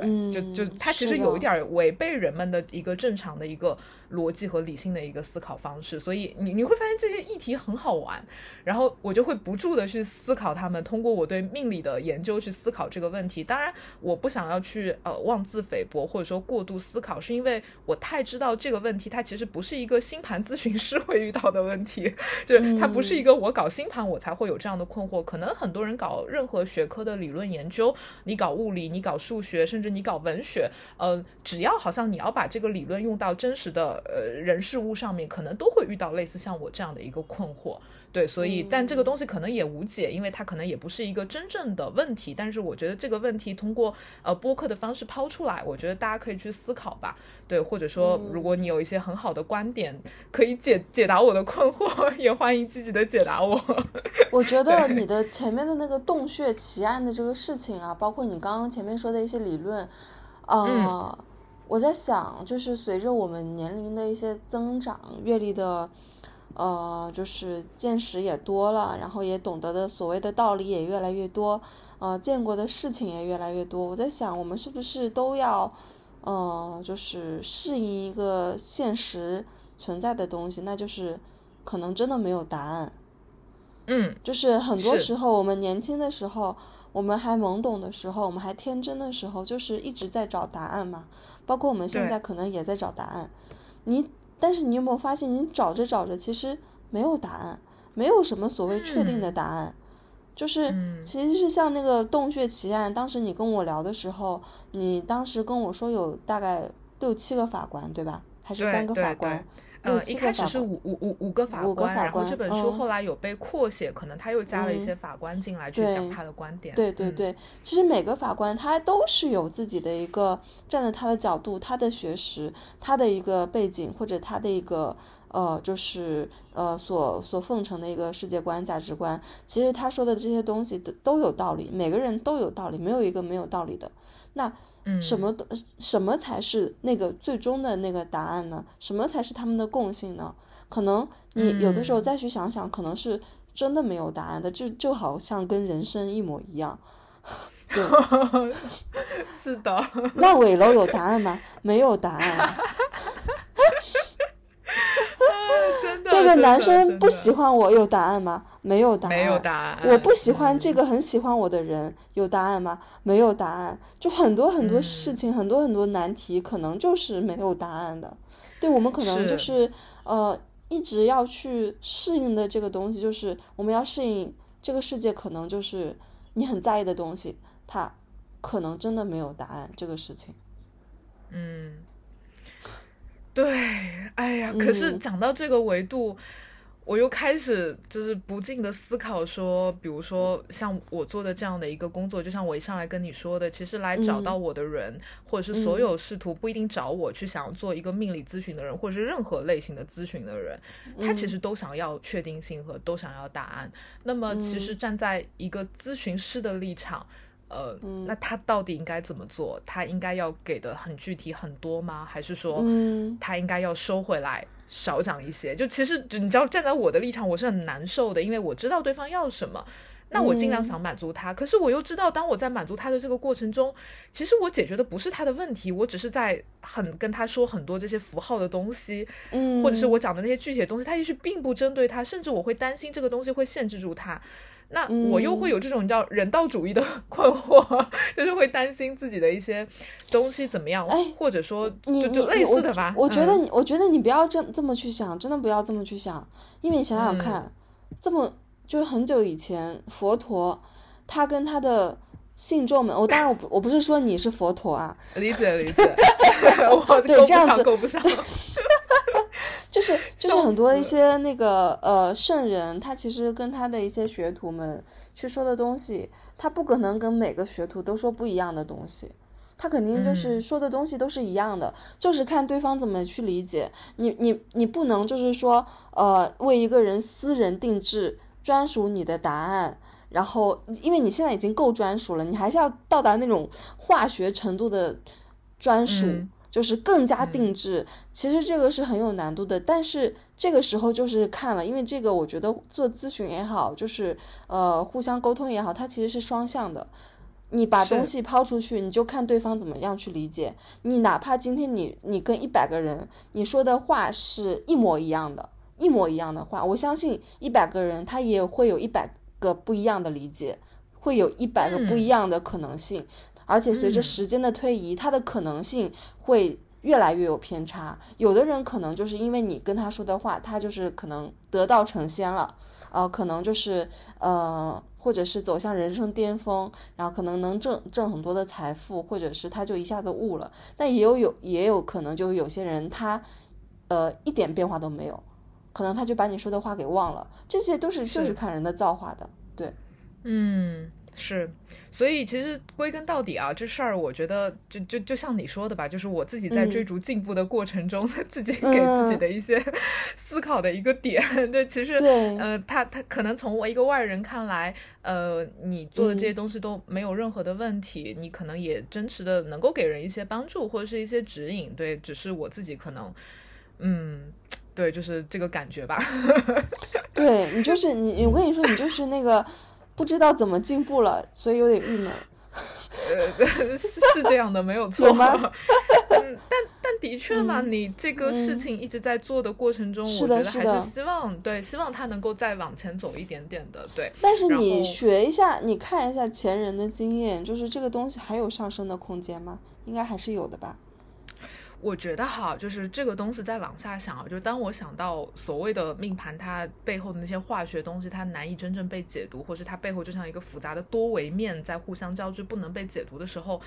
对，就就它其实有一点违背人们的一个正常的一个。逻辑和理性的一个思考方式，所以你你会发现这些议题很好玩，然后我就会不住的去思考他们。通过我对命理的研究去思考这个问题。当然，我不想要去呃妄自菲薄或者说过度思考，是因为我太知道这个问题，它其实不是一个星盘咨询师会遇到的问题，就是它不是一个我搞星盘我才会有这样的困惑。可能很多人搞任何学科的理论研究，你搞物理，你搞数学，甚至至你搞文学，呃，只要好像你要把这个理论用到真实的呃人事物上面，可能都会遇到类似像我这样的一个困惑。对，所以但这个东西可能也无解，因为它可能也不是一个真正的问题。但是我觉得这个问题通过呃播客的方式抛出来，我觉得大家可以去思考吧。对，或者说如果你有一些很好的观点，可以解解答我的困惑，也欢迎积极的解答我。<laughs> 我觉得你的前面的那个洞穴奇案的这个事情啊，包括你刚刚前面说的一些理论，呃，我在想，就是随着我们年龄的一些增长，阅历的。呃，就是见识也多了，然后也懂得的所谓的道理也越来越多，呃，见过的事情也越来越多。我在想，我们是不是都要，呃，就是适应一个现实存在的东西，那就是可能真的没有答案。嗯，就是很多时候，我们年轻的时候，我们还懵懂的时候，我们还天真的时候，就是一直在找答案嘛。包括我们现在可能也在找答案。你。但是你有没有发现，你找着找着，其实没有答案，没有什么所谓确定的答案，就是其实是像那个洞穴奇案，当时你跟我聊的时候，你当时跟我说有大概六七个法官，对吧？还是三个法官？呃，一开始是五五五五个法官，然后这本书后来有被扩写，可能他又加了一些法官进来去讲他的观点。对对对，其实每个法官他都是有自己的一个站在他的角度、他的学识、他的一个背景或者他的一个呃，就是呃所所奉承的一个世界观、价值观。其实他说的这些东西都都有道理，每个人都有道理，没有一个没有道理的。那。什么都什么才是那个最终的那个答案呢？什么才是他们的共性呢？可能你有的时候再去想想，可能是真的没有答案的，就就好像跟人生一模一样。<laughs> 对，<laughs> 是的。烂尾楼有答案吗？没有答案。这个男生不喜欢我，有答案吗？没有答案。没有答案。我不喜欢这个很喜欢我的人，有答案吗？没有答案。就很多很多事情，很多很多难题，可能就是没有答案的。对我们可能就是呃，一直要去适应的这个东西，就是我们要适应这个世界，可能就是你很在意的东西，它可能真的没有答案。这个事情，嗯。对，哎呀，可是讲到这个维度，我又开始就是不禁的思考说，比如说像我做的这样的一个工作，就像我一上来跟你说的，其实来找到我的人，或者是所有试图不一定找我去想要做一个命理咨询的人，或者是任何类型的咨询的人，他其实都想要确定性和都想要答案。那么，其实站在一个咨询师的立场。呃，那他到底应该怎么做？他应该要给的很具体很多吗？还是说，他应该要收回来少讲一些？就其实你知道，站在我的立场，我是很难受的，因为我知道对方要什么，那我尽量想满足他。可是我又知道，当我在满足他的这个过程中，其实我解决的不是他的问题，我只是在很跟他说很多这些符号的东西，嗯，或者是我讲的那些具体的东西，他也许并不针对他，甚至我会担心这个东西会限制住他。那我又会有这种叫人道主义的 <laughs> 困惑，就是会担心自己的一些东西怎么样，或者说就就类似的吧。我觉得，我觉得你不要这这么去想，真的不要这么去想，因为你想想看，这么就是很久以前，佛陀他跟他的信众们，我当然我不 <laughs> 我不是说你是佛陀啊，理解理解，<laughs> 我对这样子。够不上。<laughs> 就是就是很多一些那个呃圣人，他其实跟他的一些学徒们去说的东西，他不可能跟每个学徒都说不一样的东西，他肯定就是说的东西都是一样的，就是看对方怎么去理解。你你你不能就是说呃为一个人私人定制专属你的答案，然后因为你现在已经够专属了，你还是要到达那种化学程度的专属。就是更加定制，其实这个是很有难度的。但是这个时候就是看了，因为这个我觉得做咨询也好，就是呃互相沟通也好，它其实是双向的。你把东西抛出去，你就看对方怎么样去理解。你哪怕今天你你跟一百个人你说的话是一模一样的，一模一样的话，我相信一百个人他也会有一百个不一样的理解，会有一百个不一样的可能性。而且随着时间的推移，它的可能性会越来越有偏差。有的人可能就是因为你跟他说的话，他就是可能得道成仙了，呃，可能就是呃，或者是走向人生巅峰，然后可能能挣挣很多的财富，或者是他就一下子悟了。但也有有也有可能就是有些人他呃一点变化都没有，可能他就把你说的话给忘了。这些都是就是看人的造化的，对。嗯，是，所以其实归根到底啊，这事儿我觉得就就就像你说的吧，就是我自己在追逐进步的过程中，<laughs> 自己给自己的一些 <laughs> 思考的一个点。<laughs> 对，其实，呃，他他可能从我一个外人看来，呃，你做的这些东西都没有任何的问题，你可能也真实的能够给人一些帮助或者是一些指引。对，只是我自己可能，嗯，对，就是这个感觉吧。<laughs> <laughs> 对你就是你，我跟你说，你就是那个。不知道怎么进步了，所以有点郁闷。呃，<laughs> 是是这样的，没有错。吗？嗯，但但的确嘛，你这个事情一直在做的过程中，我觉得还是希望对，希望他能够再往前走一点点的，对。但是你学一下，你看一下前人的经验，就是这个东西还有上升的空间吗？应该还是有的吧。我觉得哈，就是这个东西再往下想啊，就是当我想到所谓的命盘，它背后的那些化学东西，它难以真正被解读，或是它背后就像一个复杂的多维面在互相交织，不能被解读的时候，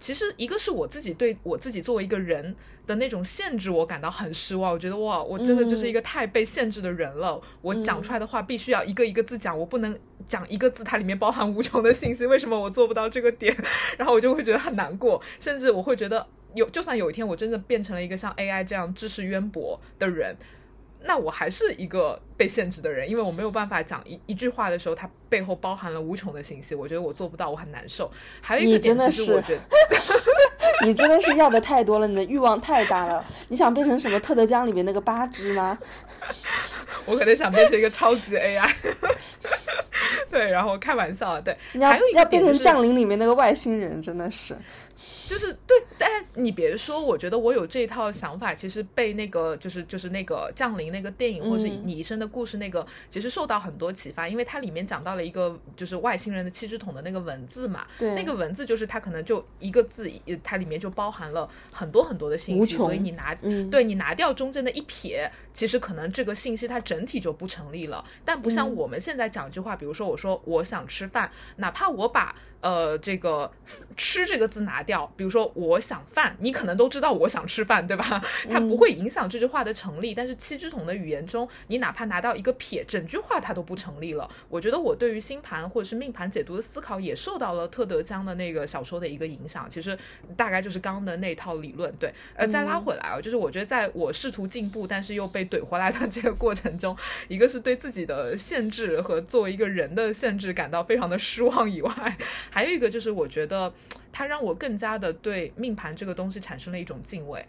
其实一个是我自己对我自己作为一个人的那种限制，我感到很失望。我觉得哇，我真的就是一个太被限制的人了。我讲出来的话必须要一个一个字讲，我不能讲一个字，它里面包含无穷的信息。为什么我做不到这个点？<laughs> 然后我就会觉得很难过，甚至我会觉得。有，就算有一天我真的变成了一个像 AI 这样知识渊博的人，那我还是一个被限制的人，因为我没有办法讲一一句话的时候，它背后包含了无穷的信息。我觉得我做不到，我很难受。还有一个点，其实我觉得你真的是要的太多了，你的欲望太大了。你想变成什么特德江里面那个八只吗？我可能想变成一个超级 AI。<laughs> 对，然后开玩笑，对，还有一要变成降临里面那个外星人，真的是。就是对，但你别说，我觉得我有这一套想法，其实被那个就是就是那个降临那个电影，或是你一生的故事那个，其实受到很多启发，因为它里面讲到了一个就是外星人的七只桶的那个文字嘛，对，那个文字就是它可能就一个字，它里面就包含了很多很多的信息，所以你拿，对你拿掉中间的一撇，其实可能这个信息它整体就不成立了。但不像我们现在讲一句话，比如说我说我想吃饭，哪怕我把。呃，这个吃这个字拿掉，比如说我想饭，你可能都知道我想吃饭，对吧？<laughs> 它不会影响这句话的成立。但是七只桶的语言中，你哪怕拿到一个撇，整句话它都不成立了。我觉得我对于星盘或者是命盘解读的思考，也受到了特德·江的那个小说的一个影响。其实大概就是刚刚的那套理论。对，呃，再拉回来啊，就是我觉得在我试图进步，但是又被怼回来的这个过程中，一个是对自己的限制和作为一个人的限制感到非常的失望以外。还有一个就是，我觉得它让我更加的对命盘这个东西产生了一种敬畏。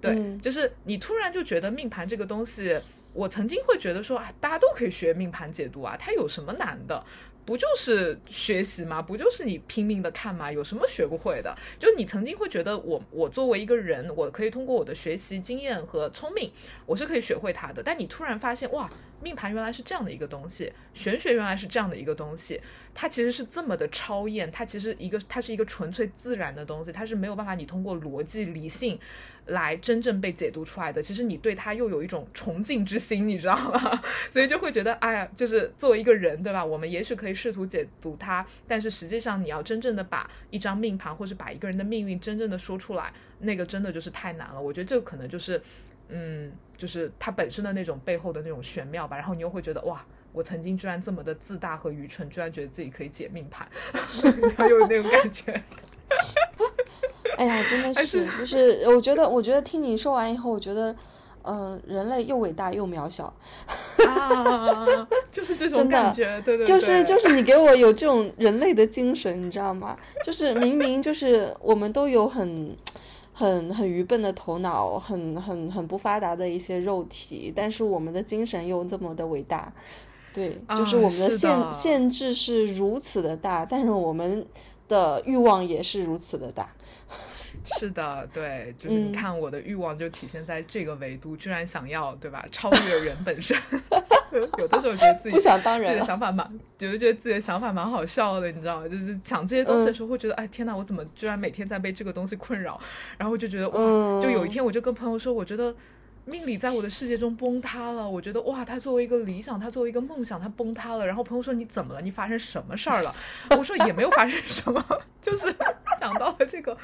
对，就是你突然就觉得命盘这个东西，我曾经会觉得说啊，大家都可以学命盘解读啊，它有什么难的？不就是学习吗？不就是你拼命的看吗？有什么学不会的？就你曾经会觉得我我作为一个人，我可以通过我的学习经验和聪明，我是可以学会它的。但你突然发现，哇，命盘原来是这样的一个东西，玄学原来是这样的一个东西，它其实是这么的超验，它其实一个它是一个纯粹自然的东西，它是没有办法你通过逻辑理性。来真正被解读出来的，其实你对他又有一种崇敬之心，你知道吗？<laughs> 所以就会觉得，哎呀，就是作为一个人，对吧？我们也许可以试图解读他，但是实际上你要真正的把一张命盘，或是把一个人的命运真正的说出来，那个真的就是太难了。我觉得这个可能就是，嗯，就是他本身的那种背后的那种玄妙吧。然后你又会觉得，哇，我曾经居然这么的自大和愚蠢，居然觉得自己可以解命盘，<laughs> 有那种感觉。<laughs> 哎呀，真的是，就是我觉得，我觉得听你说完以后，我觉得，呃，人类又伟大又渺小，啊，就是这种感觉，对对，就是就是你给我有这种人类的精神，你知道吗？就是明明就是我们都有很很很愚笨的头脑，很很很不发达的一些肉体，但是我们的精神又这么的伟大，对，就是我们的限限制是如此的大，但是我们的欲望也是如此的大。是的，对，就是你看我的欲望就体现在这个维度，居然想要对吧超越人本身。<laughs> 有的时候觉得自己不想当人自己的想法蛮，觉得觉得自己的想法蛮好笑的，你知道吗？就是讲这些东西的时候，会觉得，哎，天哪，我怎么居然每天在被这个东西困扰？然后就觉得，哇，就有一天我就跟朋友说，我觉得。命理在我的世界中崩塌了，我觉得哇，他作为一个理想，他作为一个梦想，他崩塌了。然后朋友说你怎么了？你发生什么事儿了？<laughs> 我说也没有发生什么，<laughs> 就是想到了这个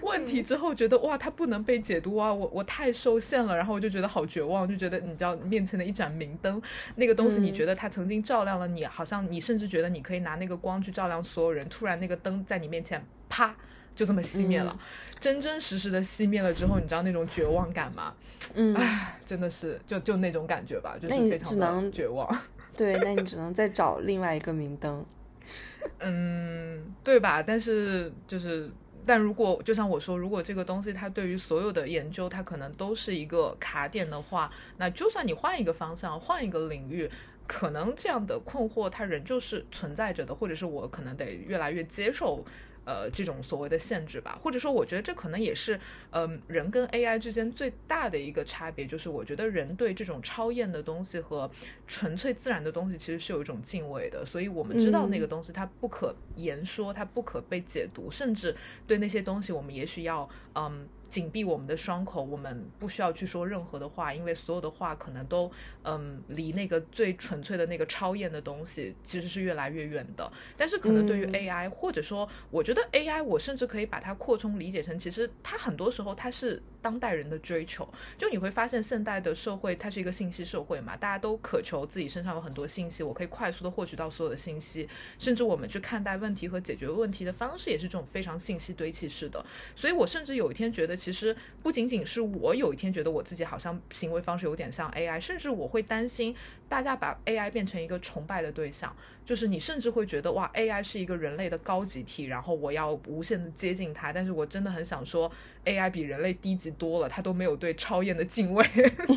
问题之后，觉得哇，他不能被解读啊，我我太受限了。然后我就觉得好绝望，就觉得你知道面前的一盏明灯，那个东西你觉得它曾经照亮了你，好像你甚至觉得你可以拿那个光去照亮所有人，突然那个灯在你面前啪。就这么熄灭了，真真实实的熄灭了之后，你知道那种绝望感吗？嗯，唉，真的是就就那种感觉吧，就是非常的绝望。<laughs> 对，那你只能再找另外一个明灯。<laughs> 嗯，对吧？但是就是，但如果就像我说，如果这个东西它对于所有的研究，它可能都是一个卡点的话，那就算你换一个方向，换一个领域，可能这样的困惑它仍旧是存在着的，或者是我可能得越来越接受。呃，这种所谓的限制吧，或者说，我觉得这可能也是，嗯，人跟 AI 之间最大的一个差别，就是我觉得人对这种超验的东西和纯粹自然的东西其实是有一种敬畏的，所以我们知道那个东西它不可言说，它不可被解读，甚至对那些东西，我们也许要，嗯。紧闭我们的双口，我们不需要去说任何的话，因为所有的话可能都，嗯，离那个最纯粹的那个超验的东西其实是越来越远的。但是可能对于 AI，或者说，我觉得 AI，我甚至可以把它扩充理解成，其实它很多时候它是。当代人的追求，就你会发现，现代的社会它是一个信息社会嘛，大家都渴求自己身上有很多信息，我可以快速的获取到所有的信息，甚至我们去看待问题和解决问题的方式也是这种非常信息堆砌式的。所以我甚至有一天觉得，其实不仅仅是我有一天觉得我自己好像行为方式有点像 AI，甚至我会担心大家把 AI 变成一个崇拜的对象，就是你甚至会觉得哇，AI 是一个人类的高级体，然后我要无限的接近它。但是我真的很想说，AI 比人类低级。多了，他都没有对超验的敬畏，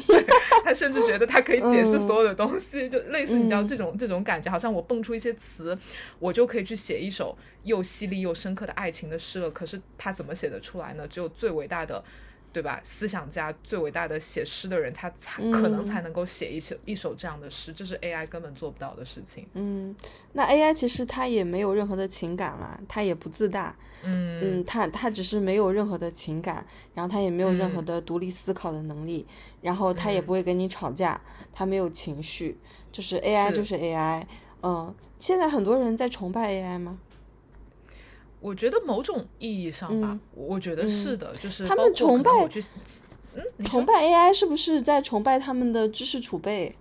<laughs> 他甚至觉得他可以解释所有的东西，就类似你知道这种这种感觉，好像我蹦出一些词，我就可以去写一首又犀利又深刻的爱情的诗了。可是他怎么写得出来呢？只有最伟大的。对吧？思想家最伟大的写诗的人，他才可能才能够写一首一首这样的诗，这是 AI 根本做不到的事情。嗯，那 AI 其实它也没有任何的情感了，它也不自大。嗯嗯，它它只是没有任何的情感，然后它也没有任何的独立思考的能力，然后它也不会跟你吵架，它没有情绪，就是 AI 就是 AI。嗯，现在很多人在崇拜 AI 吗？我觉得某种意义上吧，我觉得是的，就是他们崇拜，嗯，崇拜 AI 是不是在崇拜他们的知识储备？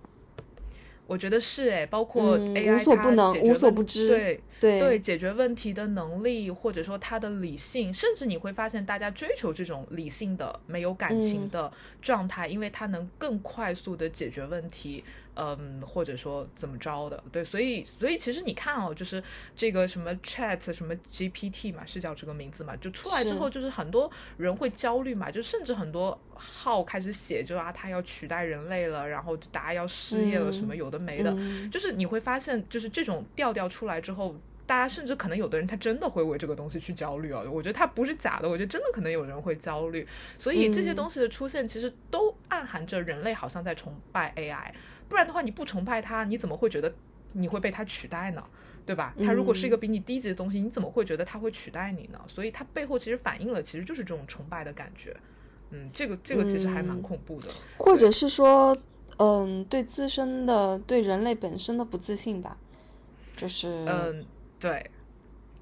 我觉得是哎，包括 AI 无所不能、无所不知，对对对，解决问题的能力，或者说他的理性，甚至你会发现，大家追求这种理性的、没有感情的状态，因为它能更快速的解决问题。嗯，或者说怎么着的，对，所以所以其实你看哦，就是这个什么 Chat 什么 GPT 嘛，是叫这个名字嘛，就出来之后，就是很多人会焦虑嘛，就甚至很多号开始写，就啊，他要取代人类了，然后大家要失业了，什么有的没的，就是你会发现，就是这种调调出来之后，大家甚至可能有的人他真的会为这个东西去焦虑啊，我觉得他不是假的，我觉得真的可能有人会焦虑，所以这些东西的出现，其实都暗含着人类好像在崇拜 AI。不然的话，你不崇拜他，你怎么会觉得你会被他取代呢？对吧？他如果是一个比你低级的东西，你怎么会觉得他会取代你呢？所以它背后其实反映了，其实就是这种崇拜的感觉。嗯，这个这个其实还蛮恐怖的。或者是说，嗯，对自身的、对人类本身的不自信吧？就是嗯，对。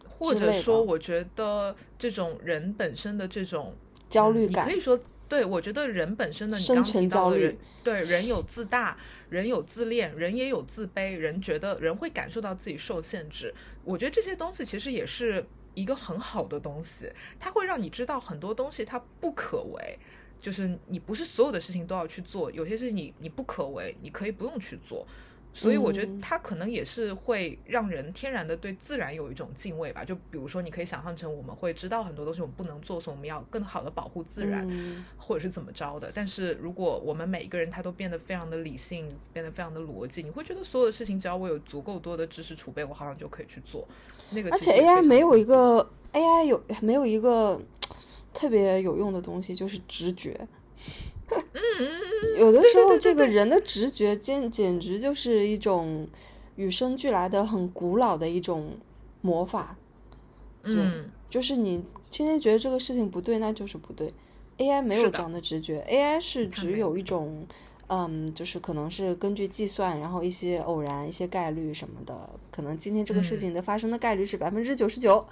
或者说，我觉得这种人本身的这种焦虑感，可以说。对，我觉得人本身的你刚提到的人，对人有自大，人有自恋，人也有自卑，人觉得人会感受到自己受限制。我觉得这些东西其实也是一个很好的东西，它会让你知道很多东西它不可为，就是你不是所有的事情都要去做，有些事情你你不可为，你可以不用去做。所以我觉得它可能也是会让人天然的对自然有一种敬畏吧。就比如说，你可以想象成我们会知道很多东西我们不能做，所以我们要更好的保护自然，或者是怎么着的。但是如果我们每一个人他都变得非常的理性，变得非常的逻辑，你会觉得所有的事情只要我有足够多的知识储备，我好像就可以去做。那个而且 AI 没有一个 AI 有没有一个特别有用的东西，就是直觉。嗯有的时候这个人的直觉简简直就是一种与生俱来的很古老的一种魔法。嗯，就是你今天觉得这个事情不对，那就是不对。AI 没有这样的直觉，AI 是只有一种，嗯，就是可能是根据计算，然后一些偶然、一些概率什么的，可能今天这个事嗯。情的发生的概率是百分之九十九，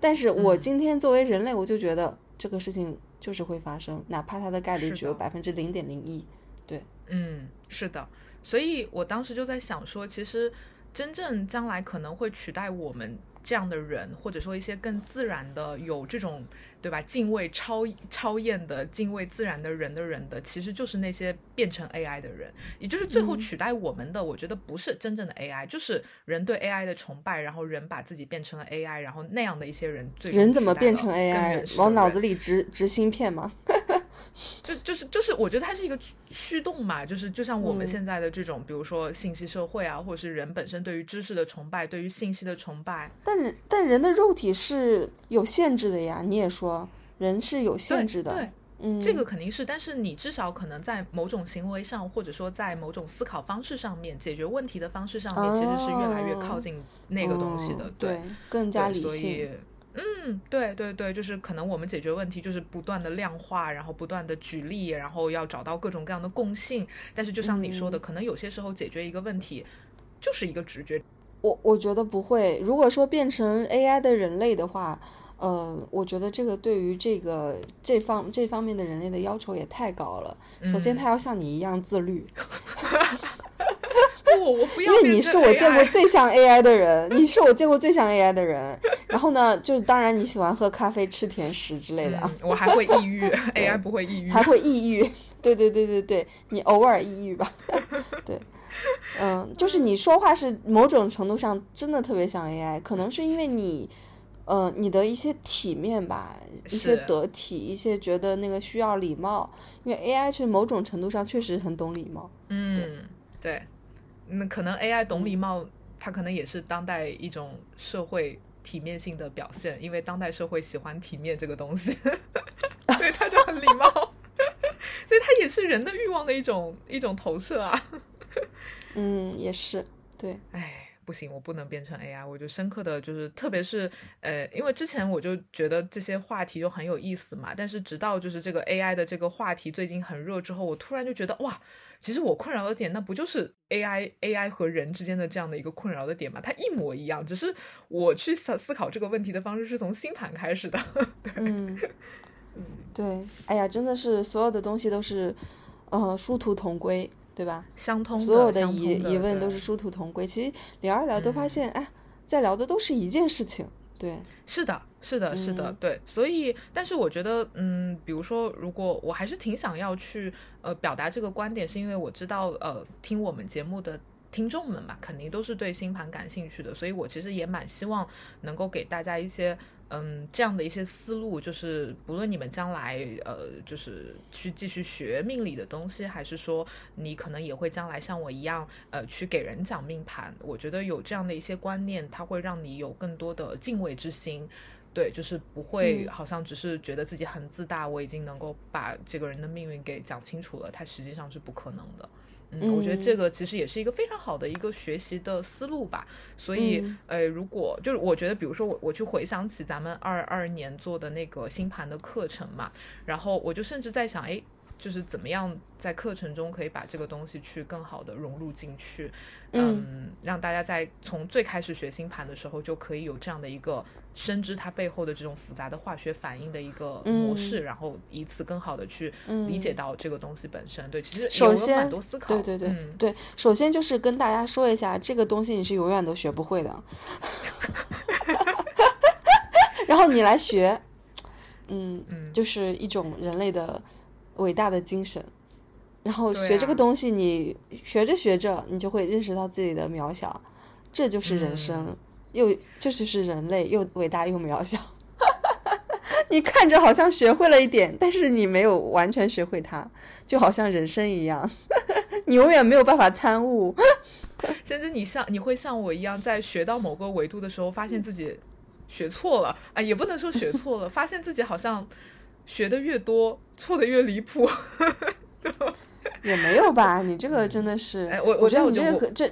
但是我嗯。今天作为人类，我就觉得这个事情就是会发生，哪怕它的概率只有百分之零点零一。对。嗯，是的，所以我当时就在想说，其实真正将来可能会取代我们这样的人，或者说一些更自然的有这种对吧敬畏超超验的敬畏自然的人的人的，其实就是那些变成 AI 的人，也就是最后嗯取代我们的，我觉得不是真正的 AI，就是人对 AI 的崇拜，然后人把自己变成了 AI，然后那样的一些人最人怎么变成 AI？往脑子里植植芯片吗？<laughs> <laughs> 就就是就是，我觉得它是一个驱驱动嘛，就是就像我们嗯现在的这种，比如说信息社会啊，或者是人本身对于知识的崇拜，对于信息的崇拜，但但人的肉体是有限制的呀，你也说人是有限制的。对，嗯，这个肯定是，但是你至少可能在某种行为上，或者说在某种思考方式上面，解决问题的方式上面，其实是越来越靠近那个东西的，嗯对对，更加所理性以。嗯，对对对，就是可能我们解决问题就是不断的量化，然后不断的举例，然后要找到各种各样的共性。但是就像你说的，嗯可能有些时候解决一个问题就是一个直觉。我我觉得不会。如果说变成 AI 的人类的话，呃，我觉得这个对于这个这方这方面的人类的要求也太高了。首先，嗯他要像你一样自律，<laughs> 不，我不要因为你是我见过最像 <laughs> AI 的人，你是我见过最像 AI 的人。然后呢，就是当然你喜欢喝咖啡、吃甜食之类的啊，嗯，我还会抑郁，<laughs> AI 不会抑郁。还会抑郁。对对对对对，你偶尔抑郁吧。<laughs> 对，嗯，就是你说话是某种程度上真的特别像 AI，可能是因为你，呃，你的一些体面吧，一些得体，一些觉得那个需要礼貌，因为 AI 是某种程度上确实很懂礼貌。嗯，对，那可能 AI 懂礼貌，它可能也是当代一种社会体面性的表现，因为当代社会喜欢体面这个东西，<laughs> 所以它就很礼貌，<laughs> 所以它也是人的欲望的一种一种投射啊。<laughs> 嗯，也是，对，哎，不行，我不能变成 AI。我就深刻的就是，特别是呃，因为之前我就觉得这些话题就很有意思嘛，但是直到就是这个 AI 的这个话题最近很热之后，我突然就觉得哇，其实我困扰的点，那不就是 AI AI 和人之间的这样的一个困扰的点嘛？它一模一样，只是我去思思考这个问题的方式是从星盘开始的。对 <laughs> 嗯，对，哎呀，真的是所有的东西都是，呃，殊途同归，对吧？相通的，所有的疑的疑问都是殊途同归。其实聊一聊都发嗯现，哎，在聊的都是一件事情。对，是的，是的，是的，嗯对，所以，但是我觉得，嗯，比如说，如果我还是挺想要去呃表达这个观点，是因为我知道，呃，听我们节目的听众们嘛，肯定都是对星盘感兴趣的，所以我其实也蛮希望能够给大家一些。嗯，这样的一些思路，就是不论你们将来呃，就是去继续学命理的东西，还是说你可能也会将来像我一样，呃，去给人讲命盘。我觉得有这样的一些观念，它会让你有更多的敬畏之心。对，就是不会嗯好像只是觉得自己很自大，我已经能够把这个人的命运给讲清楚了，它实际上是不可能的。嗯，我觉得这嗯个其实也是一个非常好的一个学习的思路吧。所以，嗯呃，如果就是我觉得，比如说我我去回想起咱们二二年做的那个星盘的课程嘛，然后我就甚至在想，哎，就是怎么样在课程中可以把这个东西去更好的融入进去，嗯嗯，让大家在从最开始学星盘的时候就可以有这样的一个深知它背后的这种复杂的化学反应的一个模式，嗯然后以此更好的去嗯理解到这个东西本身。对，其实有首先多思考。对对对、嗯、对，首先就是跟大家说一下，这个东西你是永远都学不会的。<laughs> 然后你来学，嗯，嗯就是一种人类的伟大的精神。然后学这个啊东西，你学着学着，你就会认识到自己的渺小，这就是人生，嗯又这就是人类，又伟大又渺小。<laughs> 你看着好像学会了一点，但是你没有完全学会它，就好像人生一样，<laughs> 你永远没有办法参悟。<laughs> 甚至你像你会像我一样，在学到某个维度的时候，发现自己学错了啊，也不能说学错了，发现自己好像学的越多，错的越离谱。<laughs> 也没有吧？你这个真的是，哎我我我觉得你这个可这，我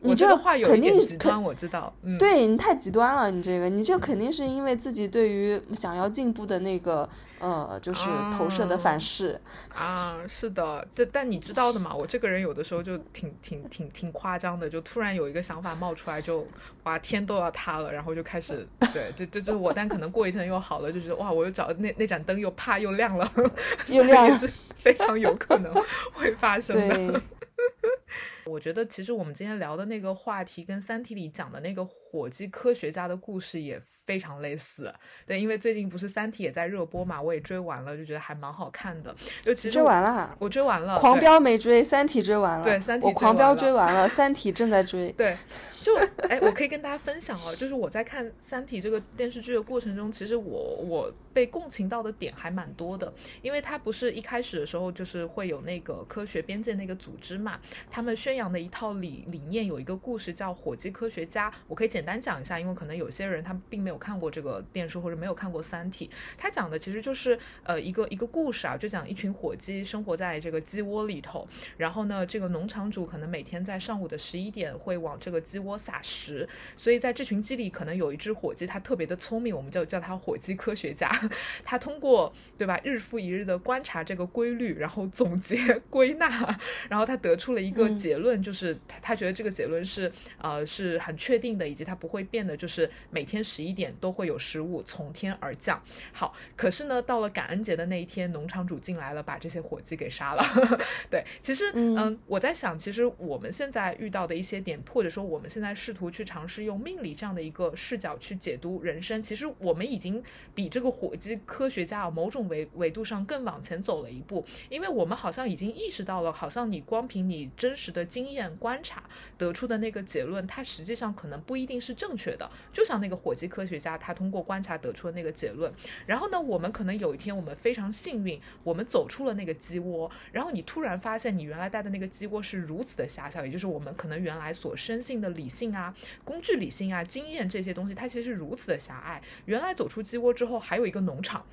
你这个话有一点极端，我知道，嗯，对你太极端了，你这个，你这个肯定是因为自己对于想要进步的那个呃，就是投射的哦反噬。啊，是的，这但你知道的嘛，我这个人有的时候就挺挺挺挺夸张的，就突然有一个想法冒出来就，哇天都要塌了，然后就开始对，这这就是我，但可能过一阵又好了，就觉得哇，我又找那那盏灯又啪又亮了，<laughs> 又亮是非常有可能会发生的。<laughs> 对，我觉得其实我们今天聊的那个话题跟《三体》里讲的那个火鸡科学家的故事也非常类似。对，因为最近不是《三体》也在热播嘛，我也追完了，就觉得还蛮好看的。就其实追完了。我追完了，狂飙没追，三体追完了。对三体我狂飙追完了，三体正在追。对，<laughs> 就哎，我可以跟大家分享哦，就是我在看《三体》这个电视剧的过程中，其实我我被共情到的点还蛮多的，因为它不是一开始的时候就是会有那个科学边界那个组织嘛，他们宣扬的一套理理念有一个故事叫《火鸡科学家》，我可以简单讲一下，因为可能有些人他并没有看过这个电视或者没有看过《三体》，它讲的其实就是呃一个一个故事啊，就讲一群火鸡生活在这个鸡窝里头，然后呢，这个农场主可能每天在上午的十一点会往这个鸡窝撒食，所以在这群鸡里可能有一只火鸡，它特别的聪明，我们就叫它火鸡科学家。<laughs> 它通过对吧？日复一日的观察这个规律，然后总结 <laughs> 归纳，然后他得出了一个嗯结论，就是他他觉得这个结论是呃是很确定的，以及它不会变的，就是每天十一点都会有食物从天而降。好，可是呢，到了感恩节的那一天，农场主进来了，把这些火鸡给杀了。<laughs> 对，其实嗯嗯，我在想，其实我们现在遇到的一些点，或者说我们现在试图去尝试用命理这样的一个视角去解读人生，其实我们已经比这个火鸡科学家啊某种维维度上更往前走了一步，因为我们好像已经意识到了，好像你光凭你真实的经验观察得出的那个结论，它实际上可能不一定是正确的。就像那个火鸡科学家，他通过观察得出的那个结论，然后呢，我们可能有一天我们非常幸运，我们走出了那个鸡窝，然后你突然发现你原来带的那个鸡窝是如此的狭小，也就是我们可能原来所深信的理性啊、工具理性啊、经验这些东西，它其实是如此的狭隘。原来走出鸡窝之后，还有一个农场，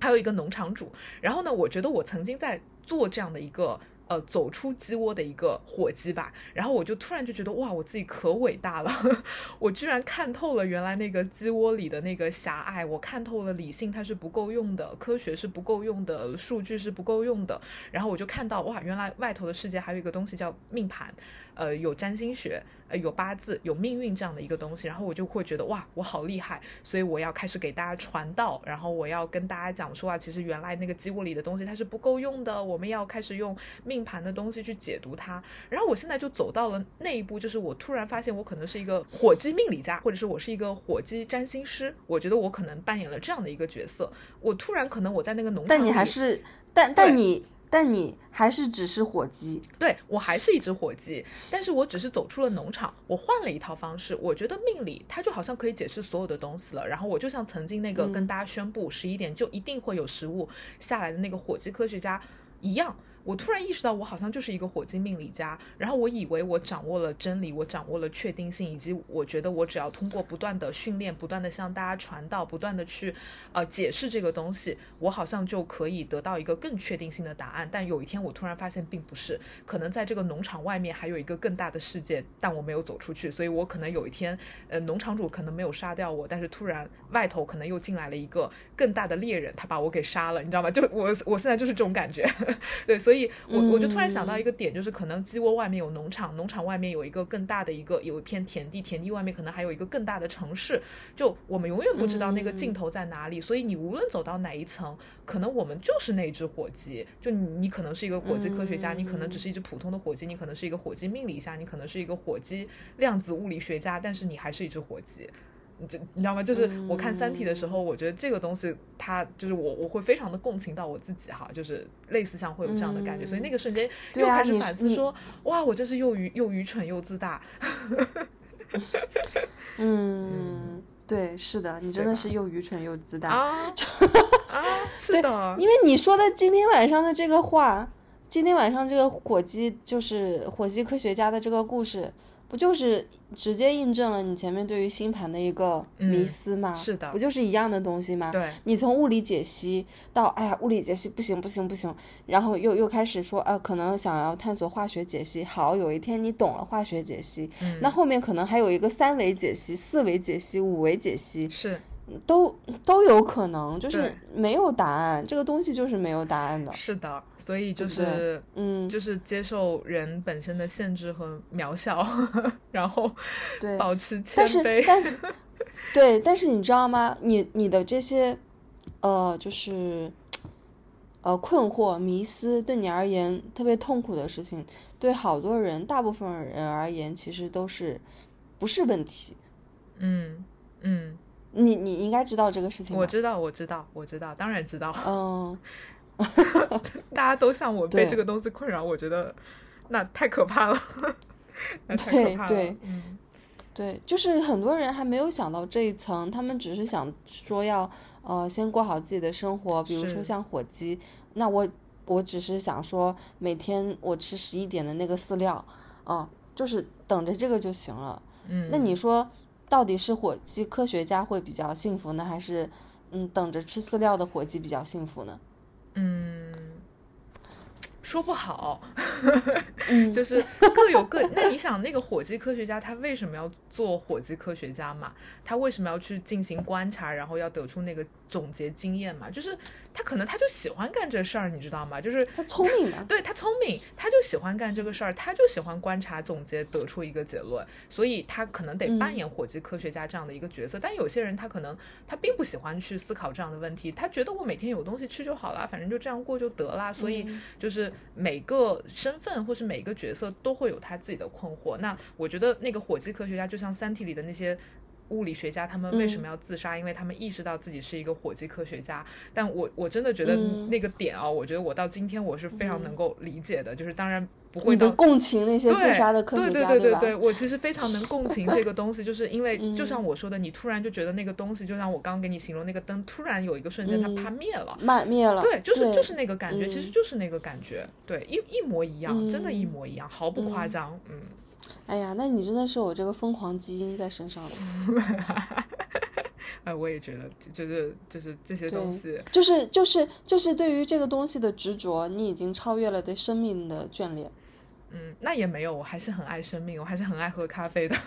还有一个农场主。然后呢，我觉得我曾经在做这样的一个。呃，走出鸡窝的一个火鸡吧，然后我就突然就觉得哇，我自己可伟大了，<laughs> 我居然看透了原来那个鸡窝里的那个狭隘，我看透了理性它是不够用的，科学是不够用的，数据是不够用的，然后我就看到哇，原来外头的世界还有一个东西叫命盘，呃，有占星学，呃，有八字，有命运这样的一个东西，然后我就会觉得哇，我好厉害，所以我要开始给大家传道，然后我要跟大家讲说啊，其实原来那个鸡窝里的东西它是不够用的，我们要开始用命盘的东西去解读它。然后我现在就走到了那一步，就是我突然发现我可能是一个火鸡命理家，或者是我是一个火鸡占星师，我觉得我可能扮演了这样的一个角色。我突然可能我在那个农场，但你还是，但但你但你还是只是火鸡。对我还是一只火鸡，但是我只是走出了农场，我换了一套方式。我觉得命理它就好像可以解释所有的东西了。然后我就像曾经那个嗯跟大家宣布十一点就一定会有食物下来的那个火鸡科学家一样。我突然意识到，我好像就是一个火鸡命理家，然后我以为我掌握了真理，我掌握了确定性，以及我觉得我只要通过不断的训练，不断的向大家传道，不断的去呃解释这个东西，我好像就可以得到一个更确定性的答案。但有一天，我突然发现并不是，可能在这个农场外面还有一个更大的世界，但我没有走出去，所以我可能有一天，呃，农场主可能没有杀掉我，但是突然外头可能又进来了一个更大的猎人，他把我给杀了，你知道吗？就我我现在就是这种感觉，<laughs> 对，所以我我就突然想到一个点，就是可能鸡窝外面有农场，农场外面有一个更大的一个有一片田地，田地外面可能还有一个更大的城市，就我们永远不知道那个尽头在哪里，所以你无论走到哪一层，可能我们就是那只火鸡，就你你可能是一个火鸡科学家，你可能只是一只普通的火鸡，你可能是一个火鸡命理家，你可能是一个火鸡量子物理学家，但是你还是一只火鸡。你这你知道吗？就是我看《三体》的时候，我觉得这个东西，它就是我我会非常的共情到我自己哈，就是类似像会有这样的感觉，所以那个瞬间又开始反思说，哇，我这是又愚又愚蠢又自大。<laughs> 嗯，对，是的，你真的是又愚蠢又自大。<laughs> 啊啊，是的，因为你说的今天晚上的这个话，今天晚上这个火鸡就是火鸡科学家的这个故事，不就是直接印证了你前面对于星盘的一个迷思吗？是的不就是一样的东西吗？对，你从物理解析到哎呀，物理解析不行不行不行，然后又又开始说呃，可能想要探索化学解析。好，有一天你懂了化学解析，嗯那后面可能还有一个三维解析、四维解析、五维解析，是都都有可能，就是没有答案，这个东西就是没有答案的。是的，所以就是嗯，就是接受人本身的限制和渺小，<laughs> 然后对保持谦但是卑。但是，<laughs> 对，但是你知道吗？你你的这些，呃，就是，呃，困惑、迷思，对你而言特别痛苦的事情，对好多人、大部分人而言，其实都是不是问题。嗯嗯，你你应该知道这个事情。我知道，我知道，我知道，当然知道。嗯，<laughs> 大家都像我被这个东西困扰，我觉得那太可怕了，对。对嗯对，就是很多人还没有想到这一层，他们只是想说要呃先过好自己的生活，比如说像火鸡，那我我只是想说每天我吃十一点的那个饲料，啊、就是等着这个就行了。嗯，那你说到底是火鸡科学家会比较幸福呢，还是嗯等着吃饲料的火鸡比较幸福呢？嗯，说不好，嗯，<laughs> 就是各有各。那你想，那个火鸡科学家他为什么要做火鸡科学家嘛？他为什么要去进行观察，然后要得出那个总结经验嘛？就是他可能他就喜欢干这事儿，你知道吗？就是他聪明嘛，对他聪明，他就喜欢干这个事儿，他就喜欢观察、总结，得出一个结论，所以他可能得扮演火鸡科学家这样的一个角色。但有些人他可能他并不喜欢去思考这样的问题，他觉得我每天有东西吃就好了，反正就这样过就得啦。所以就是每个身份或是每个角色都会有他自己的困惑。那我觉得那个火鸡科学家就像《三体》里的那些。物理学家他们为什么要自杀？因为他们意识到自己是一个火鸡科学家。但我我真的觉得嗯那个点啊，我觉得我到今天我是非常能够理解的。就是当然不会你的共情那些自对杀的科学对家，对？对对对，我其实非常能共情 <laughs> 这个东西，就是因为嗯就像我说的，你突然就觉得那个东西，就像我刚刚给你形容那个灯，突然有一个瞬间它嗯啪灭了。灭灭了，对，就是就是那个感觉，其实嗯就是那个感觉，对，一一模一样，真的，一嗯模一样，毫不夸张，嗯，哎呀，那你真的是有这个疯狂基因在身上了。<laughs> 哎，我也觉得，就就是就是这些东西，就是就是就是对于这个东西的执着，你已经超越了对生命的眷恋。嗯，那也没有，我还是很爱生命，我还是很爱喝咖啡的。<laughs>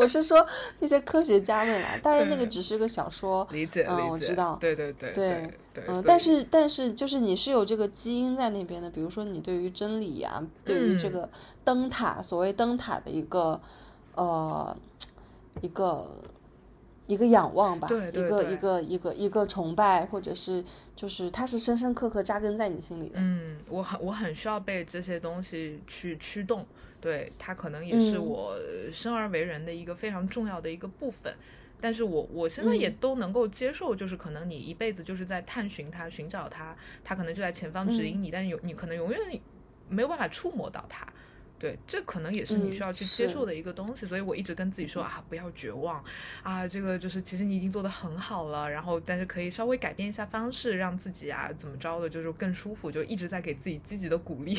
我是说那些科学家们啦，当然那个只是个小说，理解，嗯理解，我知道。对对对对对，嗯，但是但是就是你是有这个基因在那边的，比如说你对于真理呀、对于这嗯。个灯塔，所谓灯塔的一个呃一个一个仰望吧，对对一个一个一个一个崇拜，或者是就是它是深深刻刻扎根在你心里的。嗯，我很我很需要被这些东西去驱动，对它可能也是嗯我生而为人的一个非常重要的一个部分。但是我我现在也嗯都能够接受，就是可能你一辈子就是在探寻它、寻找它，它可能就在前方指嗯引你，但是有你可能永远没有办法触摸到它。对，这可能也是你嗯需要去接受的一个东西，所以我一直跟自己说啊，不要绝望啊，这个就是其实你已经做得很好了，然后但是可以稍微改变一下方式，让自己啊怎么着的，就是更舒服，就一直在给自己积极的鼓励。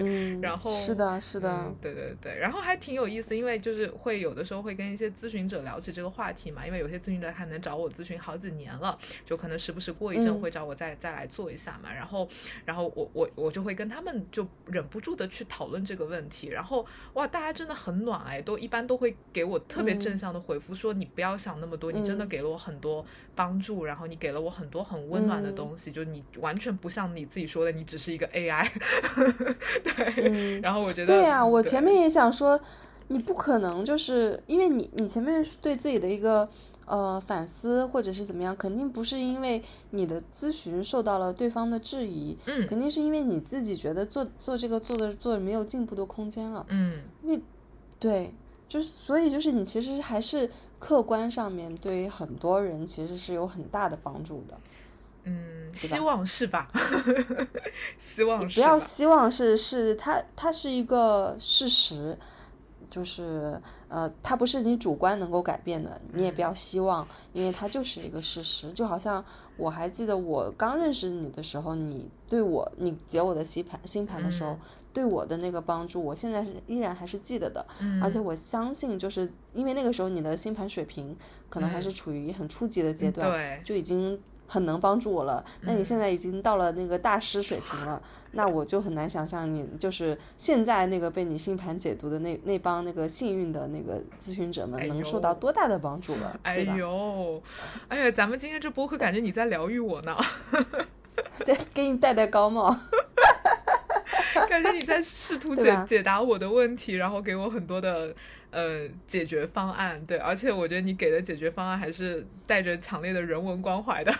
对，嗯，然后是的，是的，嗯，对对对，然后还挺有意思，因为就是会有的时候会跟一些咨询者聊起这个话题嘛，因为有些咨询者还能找我咨询好几年了，就可能时不时过一阵嗯。会找我再、再来做一下嘛，然后然后我我我就会跟他们就忍不住的去讨论这个问题，然后哇，大家真的很暖哎，都一般都会给我特别正向的回复，说你不要想那么多，你真的嗯。给了我很多帮助，然后你给了我很多很温暖的嗯。东西，就你完全不像你自己说的，你只是一个 AI，<laughs> 对，嗯，然后我觉得对呀、我前面也想说，你不可能就是因为你你前面是对自己的一个呃反思或者是怎么样，肯定不是因为你的咨询受到了对方的质疑，嗯肯定是因为你自己觉得做做这个做的做没有进步的空间了，嗯因为对，就是所以就是你其实还是客观上面对于很多人其实是有很大的帮助的。嗯，是吧希望是吧？<laughs> 希望不要希望是是它它是一个事实，就是呃，它不是你主观能够改变的，你也不要希望，因为它就是一个事实。就好像我还记得我刚认识你的时候，你对我你解我的星盘星盘的时候，对我的那个帮助，我现在是依然还是记得的。而且我相信，就是因为那个时候你的星盘水平可能还是处于很初级的阶段，对，就已经。很能帮助我了，那你现在已经到了那个大师水平了，那我就很难想象你就是现在那个被你星盘解读的那那帮那个幸运的那个咨询者们能受到多大的帮助了，对吧？哎呦，哎呀，咱们今天这播客感觉你在疗愈我呢，<laughs> 对，给你戴戴高帽，<laughs> 感觉你在试图解解答我的问题，然后给我很多的。呃，解决方案对，而且我觉得你给的解决方案还是带着强烈的人文关怀的，<laughs>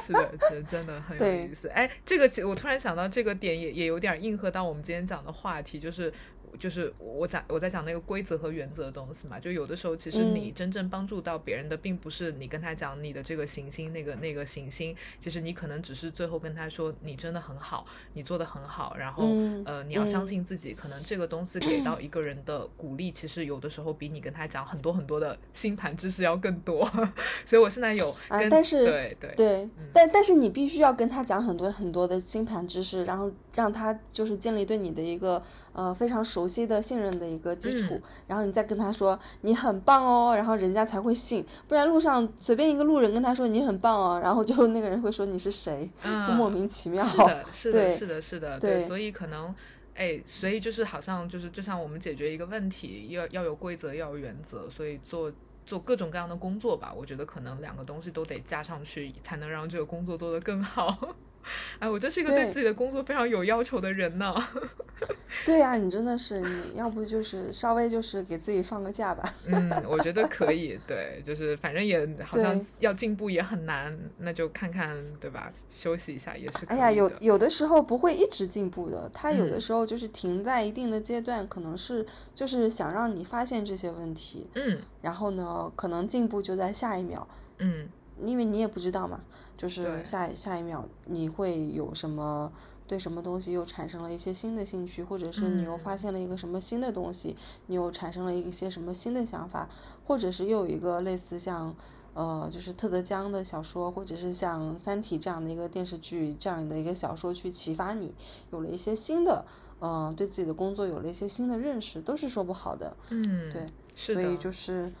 是的，是真的很有意思。哎，这个我突然想到这个点也也有点应和到我们今天讲的话题，就是。就是我讲我在讲那个规则和原则的东西嘛，就有的时候其实你真正帮助到别人的，并不是你跟他讲你的这个行星那个那个行星，其实你可能只是最后跟他说你真的很好，你做的很好，然后呃你要相信自己，可能这个东西给到一个人的鼓励，其实有的时候比你跟他讲很多很多的星盘知识要更多。<laughs> 所以我现在有跟但是对对对，但但是你必须要跟他讲很多很多的星盘知识，然后让他就是建立对你的一个呃非常熟。熟悉的信任的一个基础，然后你再跟他说你很棒哦，然后人家才会信，不然路上随便一个路人跟他说你很棒哦，然后就那个人会说你是谁，就莫名其妙。是的，是的，是的，是的，对，所以可能，哎，所以就是好像就是就像我们解决一个问题，要要有规则，要有原则，所以做做各种各样的工作吧，我觉得可能两个东西都得加上去，才能让这个工作做得更好。<laughs> 哎，我真是一个对自己的工作非常有要求的人呢。<laughs> 对呀，你真的是，你要不就是稍微就是给自己放个假吧。嗯，我觉得可以。<laughs> 对，就是反正也好像要进步也很难，那就看看对吧？休息一下也是。哎呀，有有的时候不会一直进步的，他有的时候就是停在一定的阶段，可能是就是想让你发现这些问题。嗯。然后呢，可能进步就在下一秒。嗯。因为你也不知道嘛，就是下下一秒你会有什么对什么东西又产生了一些新的兴趣，或者是你又发现了一个什么新的东西，你又产生了一些什么新的想法，或者是又有一个类似像呃就是特德·江的小说，或者是像《三体》这样的一个电视剧这样的一个小说去启发你，有了一些新的嗯对自己的工作有了一些新的认识，都是说不好的。嗯，对，所以就是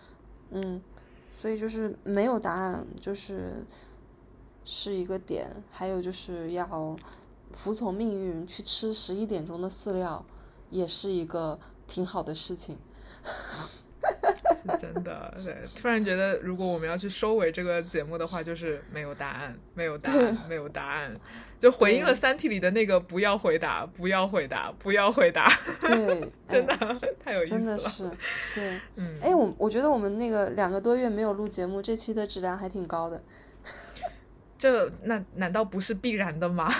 嗯。所以就是没有答案，就是是一个点。还有就是要服从命运，去吃十一点钟的饲料，也是一个挺好的事情。是真的，对。突然觉得，如果我们要去收尾这个节目的话，就是没有答案，没有答案，没有答案。就回应了《三体》里的那个“不要回答，不要回答，不要回答”。对，<laughs> 真的太有意思了。真的是，对，嗯。哎，我我觉得我们那个两个多月没有录节目，这期的质量还挺高的。<laughs> 这那难道不是必然的吗？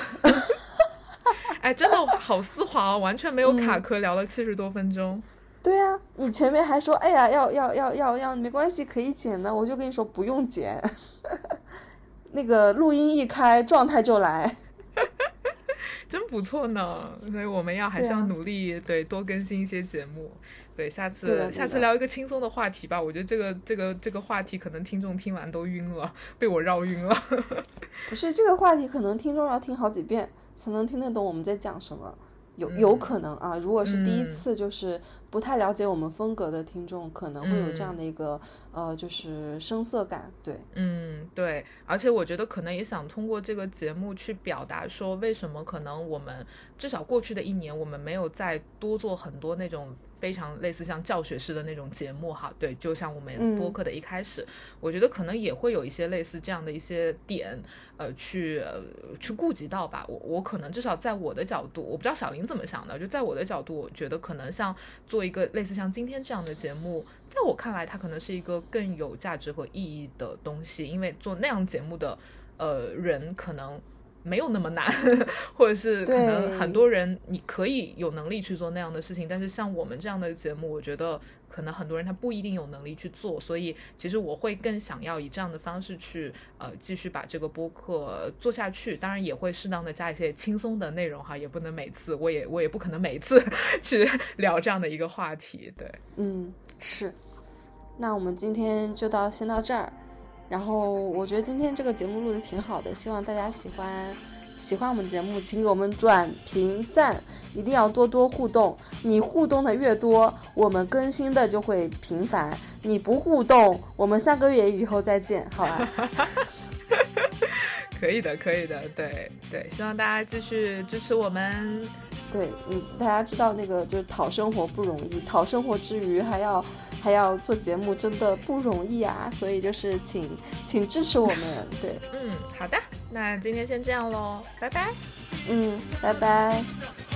<laughs> 哎，真的好丝滑哦，完全没有卡壳，聊了七十多分钟。对呀，你前面还说，哎呀，要要要要要，没关系，可以剪的，我就跟你说不用剪。那个录音一开，状态就来。<laughs> 真不错呢，所以我们要还是要努力，对，多更新一些节目。对，下次下次聊一个轻松的话题吧。我觉得这个这个这个话题可能听众听完都晕了，<laughs> 被我绕晕了。<laughs> 不是这个话题，可能听众要听好几遍才能听得懂我们在讲什么。有有可能啊，如果是第一次就是不太了解我们风格的听众，可能会有这样的一个呃，就是生涩感。对，嗯，对，而且我觉得可能也想通过这个节目去表达说，为什么可能我们至少过去的一年，我们没有再多做很多那种。非常类似像教学式的那种节目哈，对，就像我们播客的一开始，我觉得可能也会有一些类似这样的一些点，呃，去呃去顾及到吧。我我可能至少在我的角度，我不知道小林怎么想的，就在我的角度，我觉得可能像做一个类似像今天这样的节目，在我看来，它可能是一个更有价值和意义的东西，因为做那样节目的呃人可能。没有那么难，或者是可能很多人你可以有能力去做那样的事情，但是像我们这样的节目，我觉得可能很多人他不一定有能力去做，所以其实我会更想要以这样的方式去呃继续把这个播客做下去，当然也会适当的加一些轻松的内容哈，也不能每次我也我也不可能每次 <laughs> 去聊这样的一个话题，对，嗯，是。那我们今天就到先到这儿。然后我觉得今天这个节目录的挺好的，希望大家喜欢。喜欢我们节目，请给我们转评赞，一定要多多互动。你互动的越多，我们更新的就会频繁。你不互动，我们三个月以后再见，好吧？<laughs> 可以的，可以的，对对，希望大家继续支持我们。对，嗯，大家知道那个就是讨生活不容易，讨生活之余还要还要做节目，真的不容易啊。所以就是请请支持我们，对，嗯，好的，那今天先这样喽，拜拜。嗯，拜拜。